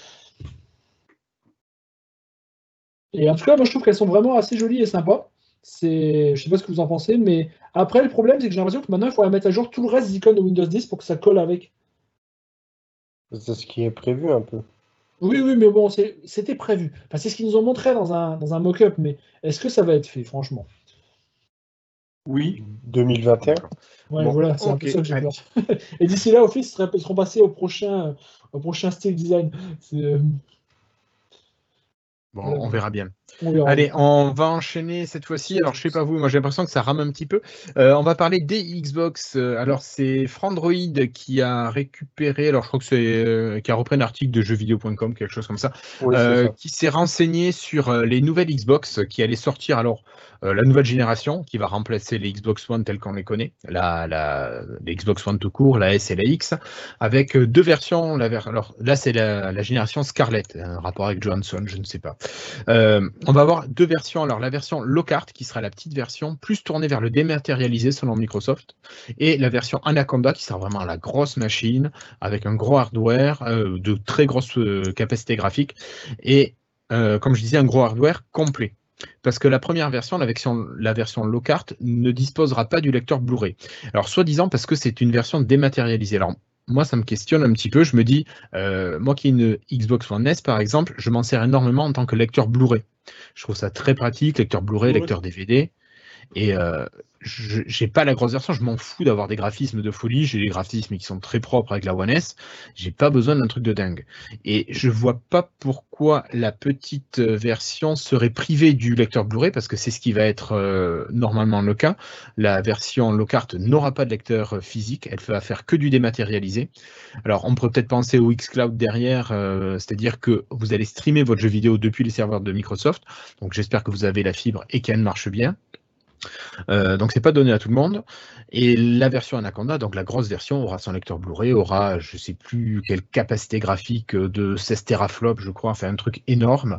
Et en tout cas, moi, je trouve qu'elles sont vraiment assez jolies et sympas. Je ne sais pas ce que vous en pensez, mais après, le problème, c'est que j'ai l'impression que maintenant, il faudrait mettre à jour tout le reste des icônes de Windows 10 pour que ça colle avec. C'est ce qui est prévu un peu. Oui, oui, mais bon, c'était prévu. Enfin, c'est ce qu'ils nous ont montré dans un, dans un mock-up, mais est-ce que ça va être fait, franchement? Oui, 2021. Ouais, voilà, c'est un peu ça que j'ai peur. Et d'ici là, Office ils seront passés au prochain, au prochain style design. Euh, bon, on verra bien. Allez, on va enchaîner cette fois-ci. Alors, je sais pas vous, moi j'ai l'impression que ça rame un petit peu. Euh, on va parler des Xbox. Euh, alors, c'est Frandroid qui a récupéré, alors je crois que c'est euh, qui a repris un article de jeuxvideo.com, quelque chose comme ça, qui s'est renseigné sur les nouvelles Xbox qui allaient sortir. Alors, la nouvelle génération qui va remplacer les Xbox One telles qu'on les connaît, la, la, les Xbox One tout court, la S et la X, avec deux versions. La alors là, c'est la, génération Scarlett, un rapport avec Johansson, je ne sais pas. On va avoir deux versions. Alors la version Lockhart qui sera la petite version plus tournée vers le dématérialisé selon Microsoft et la version Anaconda qui sera vraiment la grosse machine avec un gros hardware, euh, de très grosses euh, capacités graphiques et comme je disais un gros hardware complet. Parce que la première version, la version, la version ne disposera pas du lecteur Blu-ray. Alors, soi-disant parce que c'est une version dématérialisée. Moi, ça me questionne un petit peu. Je me dis, euh, moi qui ai une Xbox One S, par exemple, je m'en sers énormément en tant que lecteur Blu-ray. Je trouve ça très pratique, lecteur Blu-ray, lecteur DVD. Et euh, j'ai pas la grosse version, je m'en fous d'avoir des graphismes de folie, j'ai des graphismes qui sont très propres avec la One S, j'ai pas besoin d'un truc de dingue. Et je vois pas pourquoi la petite version serait privée du lecteur Blu-ray, parce que c'est ce qui va être euh, normalement le cas. La version Lockhart n'aura pas de lecteur physique, elle va faire que du dématérialisé. Alors on pourrait peut-être penser au xCloud derrière, euh, c'est-à-dire que vous allez streamer votre jeu vidéo depuis les serveurs de Microsoft, donc j'espère que vous avez la fibre et qu'elle marche bien. Euh, donc c'est pas donné à tout le monde. Et la version Anaconda, donc la grosse version, aura son lecteur Blu-ray, aura je sais plus quelle capacité graphique de 16 teraflops, je crois, enfin un truc énorme.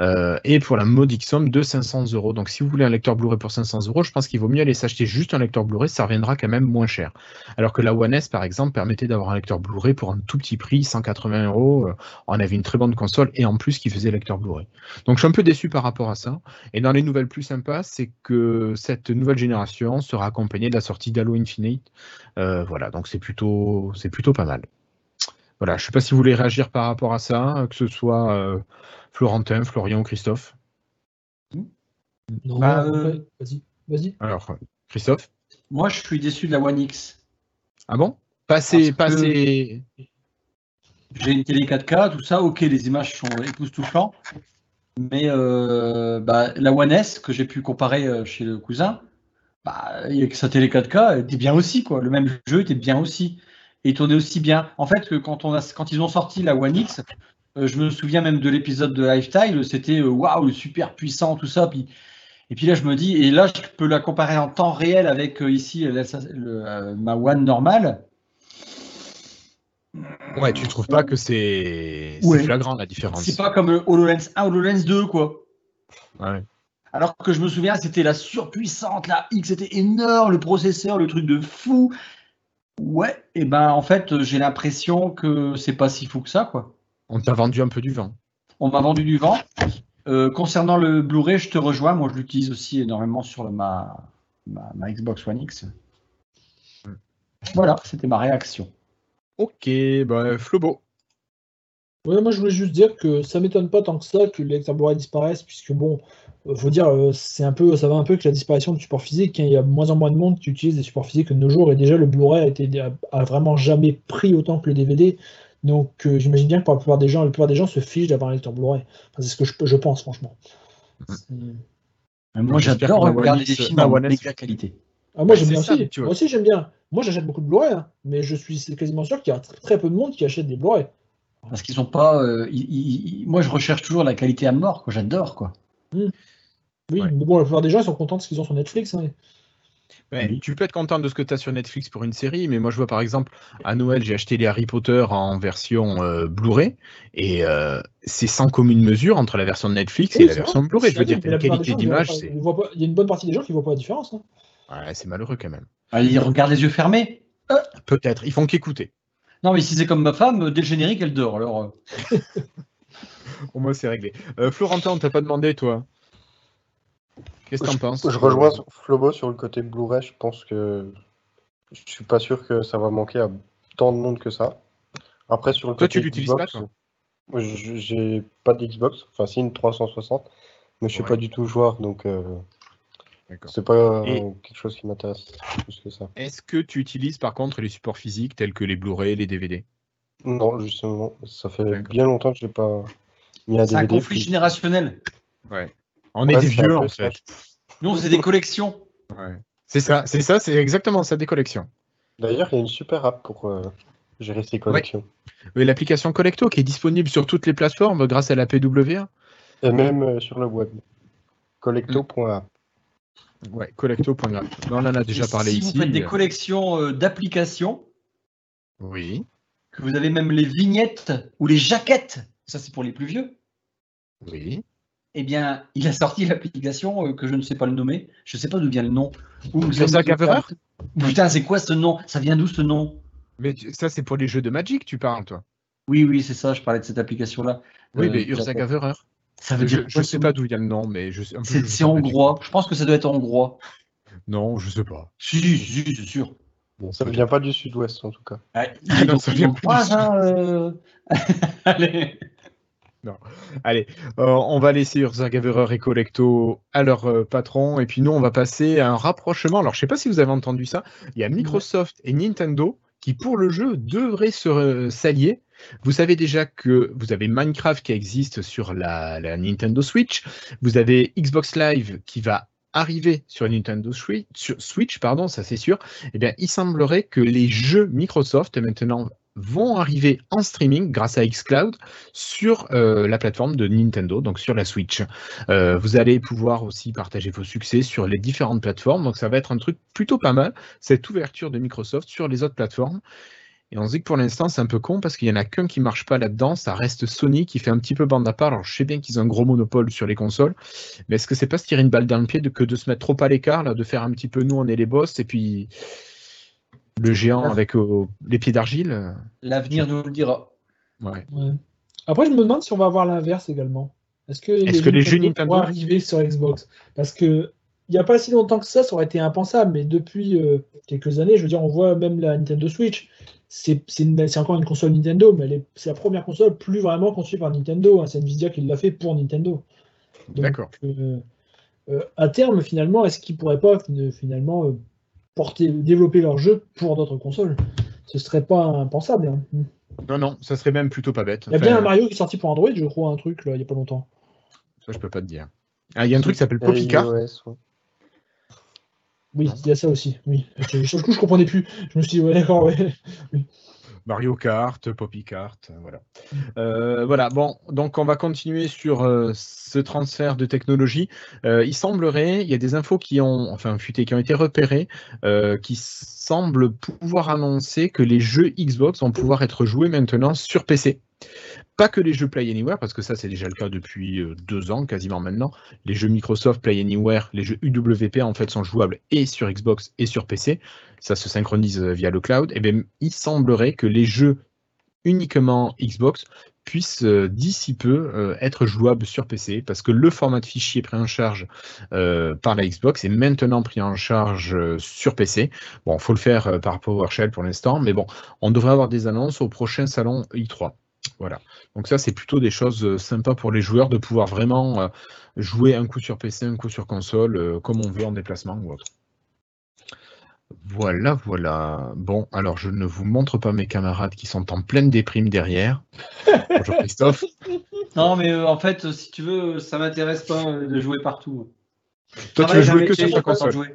Euh, et pour la modique somme de 500 euros. Donc si vous voulez un lecteur Blu-ray pour 500 euros, je pense qu'il vaut mieux aller s'acheter juste un lecteur Blu-ray, ça reviendra quand même moins cher. Alors que la One S par exemple permettait d'avoir un lecteur Blu-ray pour un tout petit prix, 180 euros. Euh, on avait une très bonne console et en plus qui faisait lecteur Blu-ray. Donc je suis un peu déçu par rapport à ça. Et dans les nouvelles plus sympas, c'est que cette nouvelle génération sera accompagnée de la sortie d'Halo Infinite. Euh, voilà, donc c'est plutôt, c'est plutôt pas mal. Voilà, je ne sais pas si vous voulez réagir par rapport à ça, que ce soit euh, Florentin, Florian, Christophe. Non, bah, euh, vas-y, vas-y. Alors, Christophe? Moi, je suis déçu de la One X. Ah bon? J'ai une télé 4K, tout ça, ok, les images sont époustouflantes. Mais euh, bah, la One S que j'ai pu comparer euh, chez le cousin, bah, il y a que sa télé 4K, était bien aussi quoi. Le même jeu était bien aussi et tournait aussi bien. En fait, quand on a, quand ils ont sorti la One X, euh, je me souviens même de l'épisode de Lifestyle, c'était waouh, super puissant tout ça. Puis et puis là, je me dis, et là, je peux la comparer en temps réel avec ici ma One normale. Ouais, tu trouves pas que c'est flagrant la différence C'est pas comme HoloLens 1, HoloLens 2, quoi. Ouais. Alors que je me souviens, c'était la surpuissante, la X était énorme, le processeur, le truc de fou. Ouais, et ben en fait, j'ai l'impression que c'est pas si fou que ça, quoi. On t'a vendu un peu du vent. On m'a vendu du vent. Euh, concernant le Blu-ray, je te rejoins. Moi, je l'utilise aussi énormément sur ma, ma Xbox One X. Mm. Voilà, c'était ma réaction. Ok, bah, Flobo. Ouais, moi je voulais juste dire que ça m'étonne pas tant que ça que les lecteurs Blu-ray disparaissent, puisque bon, euh, faut dire, euh, c'est un peu, ça va un peu avec la disparition du support physique. Hein. il y a moins en moins de monde qui utilise des supports physiques de nos jours, et déjà le Blu-ray a, été, a, vraiment jamais pris autant que le DVD. Donc euh, j'imagine bien que pour la plupart des gens, la plupart des gens se fichent d'avoir un lecteur Blu-ray. c'est ce que je, je pense, franchement. Moi j'adore regarder des films en méga qualité. Ah, moi j'aime bien aussi. Moi aussi j'aime bien. Moi, j'achète beaucoup de Blu-ray, hein, mais je suis quasiment sûr qu'il y a très, peu de monde qui achète des Blu-ray. Parce qu'ils sont pas. Euh, moi, je recherche toujours la qualité à mort, quoi. J'adore, quoi. Mmh. Oui, mais bon, la plupart des gens ils sont contents de ce qu'ils ont sur Netflix. Hein. Tu peux être content de ce que tu as sur Netflix pour une série, mais moi je vois par exemple à Noël j'ai acheté les Harry Potter en version euh, Blu-ray et euh, c'est sans commune mesure entre la version de Netflix et la version Blu-ray. Je veux dire, la qualité d'image. Il y a une bonne partie des gens qui ne voient pas la différence. Hein. Ouais, c'est malheureux quand même. Ah, ils regardent les yeux fermés euh. Peut-être, ils font qu'écouter. Non, mais si c'est comme ma femme, dès le générique, elle dort. Alors... Euh. Au moins, c'est réglé. Euh, Florentin, on t'a pas demandé, toi Qu'est-ce que t'en penses Je rejoins Flobo sur le côté Blu-ray. Je pense que je suis pas sûr que ça va manquer à tant de monde que ça. Après, sur le toi, tu l'utilises pas, J'ai pas d'Xbox, enfin, c'est une 360, mais je suis pas du tout joueur, donc c'est pas quelque chose qui m'intéresse plus que ça. Est-ce que tu utilises par contre les supports physiques tels que les Blu-ray, les DVD Non, justement, ça fait bien longtemps que je n'ai pas mis un DVD. C'est un conflit générationnel. Ouais. On est des vieux en fait. Nous, c'est des collections. Ouais. C'est ça, c'est ça, c'est exactement ça, des collections. D'ailleurs, il y a une super app pour euh, gérer ces collections. Oui, l'application Collecto qui est disponible sur toutes les plateformes grâce à la PWA. Et même euh, sur le web. Collecto.app. Ouais, collecto.graph. On en a déjà parlé si ici. Si vous faites des collections euh, d'applications, oui. que vous avez même les vignettes ou les jaquettes, ça c'est pour les plus vieux. Oui. eh bien, il a sorti l'application que je ne sais pas le nommer. Je ne sais pas d'où vient le nom. Urza Gatherer Putain, c'est quoi ce nom? Ça vient d'où ce nom? Mais ça, c'est pour les jeux de Magic, tu parles, toi? Oui, oui, c'est ça. Je parlais de cette application-là. Oui, mais Urza Gatherer. Ça veut dire je ne sais pas d'où vient le nom, mais je C'est hongrois. Je pense que ça doit être hongrois. Non, je sais pas. Si, si, c'est sûr. Bon, ça ne vient pas du sud-ouest en tout cas. Ah, non, ça vient pas du hein, euh. Allez. Non. Allez, euh, on va laisser Urza Gatherer et Collecto à leur euh, patron, et puis nous, on va passer à un rapprochement. Alors, je ne sais pas si vous avez entendu ça. Il y a Microsoft et Nintendo qui, pour le jeu, devraient se s'allier. Vous savez déjà que vous avez Minecraft qui existe sur la, Nintendo Switch. Vous avez Xbox Live qui va arriver sur Nintendo Switch, sur Switch pardon, ça c'est sûr, eh bien, il semblerait que les jeux Microsoft maintenant vont arriver en streaming grâce à xCloud sur euh, la plateforme de Nintendo, donc sur la Switch. Euh, vous allez pouvoir aussi partager vos succès sur les différentes plateformes, donc ça va être un truc plutôt pas mal, cette ouverture de Microsoft sur les autres plateformes. Et on se dit que pour l'instant, c'est un peu con parce qu'il n'y en a qu'un qui marche pas là-dedans. Ça reste Sony qui fait un petit peu bande à part. Alors, je sais bien qu'ils ont un gros monopole sur les consoles, mais est-ce que c'est pas se tirer une balle dans le pied de, que de se mettre trop à l'écart, là, de faire un petit peu nous, on est les boss, et puis le géant avec les pieds d'argile euh, L'avenir nous le dira. Ouais. Après, je me demande si on va avoir l'inverse également. Est-ce que, les, que les jeux Nintendo vont arriver sur Xbox? Parce que il n'y a pas si longtemps que ça, ça aurait été impensable, mais depuis euh, quelques années, je veux dire, on voit même la Nintendo Switch c'est encore une console Nintendo, mais c'est la première console plus vraiment conçue par Nintendo. Hein. C'est Nvidia qui l'a fait pour Nintendo. D'accord. Euh, euh, à terme, finalement, est-ce qu'ils pourraient pas finalement euh, porter, développer leur jeu pour d'autres consoles? Ce serait pas impensable. Hein. Non, non, ça serait même plutôt pas bête. Il y a bien un Mario qui est sorti pour Android, je crois, un truc là, il y a pas longtemps. Ça, je peux pas te dire. Ah, il y a un truc qui s'appelle Poppycar. Oui, il y a ça aussi. Oui. Sur le coup, je comprenais plus. Je me suis dit, ouais, d'accord, ouais. Mario Kart, Poppy Kart, voilà. Euh, voilà, bon, donc on va continuer sur euh, ce transfert de technologie. Euh, il semblerait, il y a des infos qui ont, enfin, qui ont été repérées, qui semblent pouvoir annoncer que les jeux Xbox vont pouvoir être joués maintenant sur PC. Pas que les jeux Play Anywhere, parce que ça c'est déjà le cas depuis euh, deux ans quasiment maintenant. Les jeux Microsoft Play Anywhere, les jeux UWP en fait sont jouables et sur Xbox et sur PC. Ça se synchronise euh, via le cloud. Et bien il semblerait que les jeux uniquement Xbox puissent euh, d'ici peu être jouables sur PC parce que le format de fichier pris en charge par la Xbox est maintenant pris en charge sur PC. Bon, il faut le faire par PowerShell pour l'instant, mais bon, on devrait avoir des annonces au prochain salon i3. Voilà. Donc ça, c'est plutôt des choses euh, sympas pour les joueurs de pouvoir vraiment euh, jouer un coup sur PC, un coup sur console, euh, comme on veut en déplacement ou autre. Voilà, voilà. Bon, alors je ne vous montre pas mes camarades qui sont en pleine déprime derrière. Bonjour Christophe. Non, mais en fait, si tu veux, ça m'intéresse pas de jouer partout. Toi, tu veux jouer que sur ta console.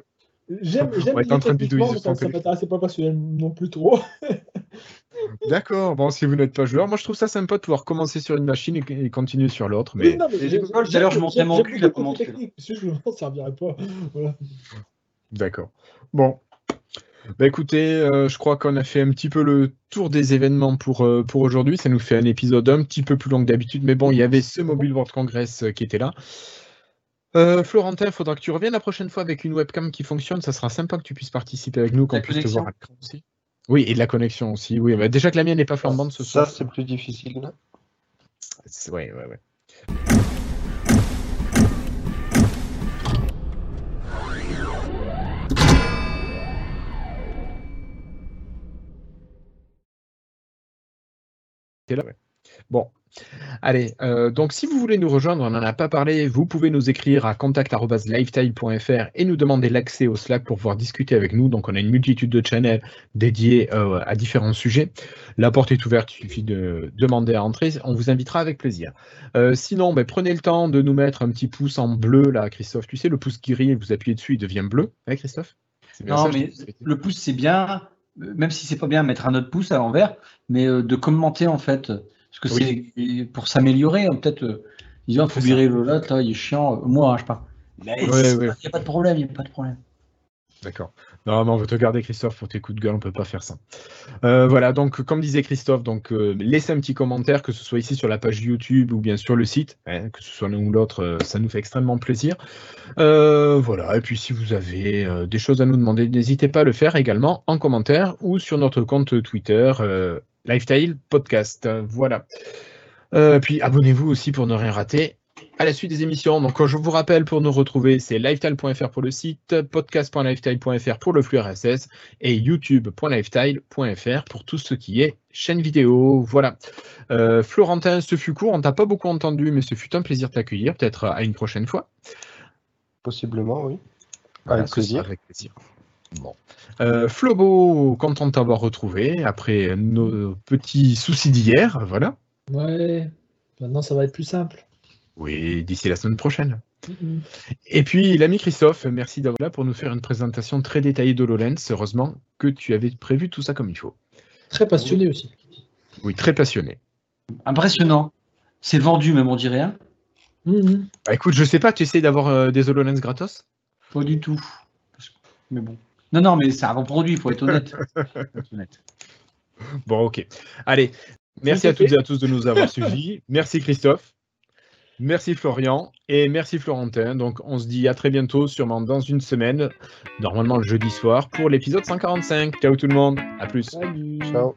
J'aime, j'aime en train de ça, ça m'intéresse pas parce que non plus trop. D'accord, bon, si vous n'êtes pas joueur, moi je trouve ça sympa de pouvoir commencer sur une machine et, continuer sur l'autre. Mais, non, mais tout à l'heure, je montrais mon cul, la commande. Si je ne servirais pas. Voilà. D'accord. Bon. Bah écoutez, euh, je crois qu'on a fait un petit peu le tour des événements pour, euh, pour aujourd'hui. Ça nous fait un épisode un petit peu plus long que d'habitude, mais bon, il y avait ce Mobile World Congress euh, qui était là. Florentin, il faudra que tu reviennes la prochaine fois avec une webcam qui fonctionne. Ça sera sympa que tu puisses participer avec nous, qu'on puisse te voir à l'écran aussi. Oui, et de la connexion aussi. Oui, bah, déjà que la mienne n'est pas flambante ce soir. Ça, c'est plus difficile. Oui, oui, oui. Là, ouais. Bon, Allez, euh, donc si vous voulez nous rejoindre, on n'en a pas parlé, vous pouvez nous écrire à contact.lifetile.fr et nous demander l'accès au Slack pour pouvoir discuter avec nous. Donc on a une multitude de channels dédiés euh, à différents sujets. La porte est ouverte, il suffit de demander à entrer, on vous invitera avec plaisir. Euh, sinon, ben, prenez le temps de nous mettre un petit pouce en bleu là, Christophe. Tu sais, le pouce gris, vous appuyez dessus, il devient bleu, hein, Christophe? Non, mais le pouce c'est bien, même si c'est pas bien mettre un autre pouce à l'envers, mais de commenter en fait. Parce que c'est pour s'améliorer, hein, peut-être, euh, il faut virer le là, là, il est chiant. Euh, moi, hein, je sais pas. il n'y a pas de problème, il n'y a pas de problème. D'accord. Non, mais on veut te garder, Christophe, pour tes coups de gueule, on peut pas faire ça. Euh, voilà, donc comme disait Christophe, donc euh, laissez un petit commentaire, que ce soit ici sur la page YouTube ou bien sur le site, hein, que ce soit l'un ou l'autre, euh, ça nous fait extrêmement plaisir. voilà, et puis si vous avez des choses à nous demander, n'hésitez pas à le faire également en commentaire ou sur notre compte Twitter, Lifestyle Podcast. Voilà. puis abonnez-vous aussi pour ne rien rater à la suite des émissions. Donc, je vous rappelle, pour nous retrouver, c'est lifetile.fr pour le site, podcast.lifetile.fr pour le flux RSS et youtube.lifetile.fr pour tout ce qui est chaîne vidéo. Voilà. Euh, Florentin, ce fut court. On t'a pas beaucoup entendu, mais ce fut un plaisir de t'accueillir. Peut-être à une prochaine fois. Possiblement, oui. avec plaisir. Avec plaisir. Bon. Euh, Flobo, content de t'avoir retrouvé après nos petits soucis d'hier. Voilà. Ouais. Maintenant, ça va être plus simple. Oui, d'ici la semaine prochaine. Et puis, l'ami Christophe, merci d'avoir là pour nous faire une présentation très détaillée d'HoloLens. Heureusement que tu avais prévu tout ça comme il faut. Très passionné aussi. Oui, très passionné. Impressionnant. C'est vendu, même on dirait. Hein bah, écoute, je sais pas, tu essaies d'avoir euh, des HoloLens gratos? Pas du tout. Mais bon. Non, non, mais c'est un bon produit, il faut être honnête. Bon, ok. Allez, merci à toutes et à tous de nous avoir suivis. Merci Christophe. Merci Florian et merci Florentin. Donc on se dit à très bientôt, sûrement dans une semaine, normalement le jeudi soir, pour l'épisode 145. Ciao tout le monde, à plus. Ciao.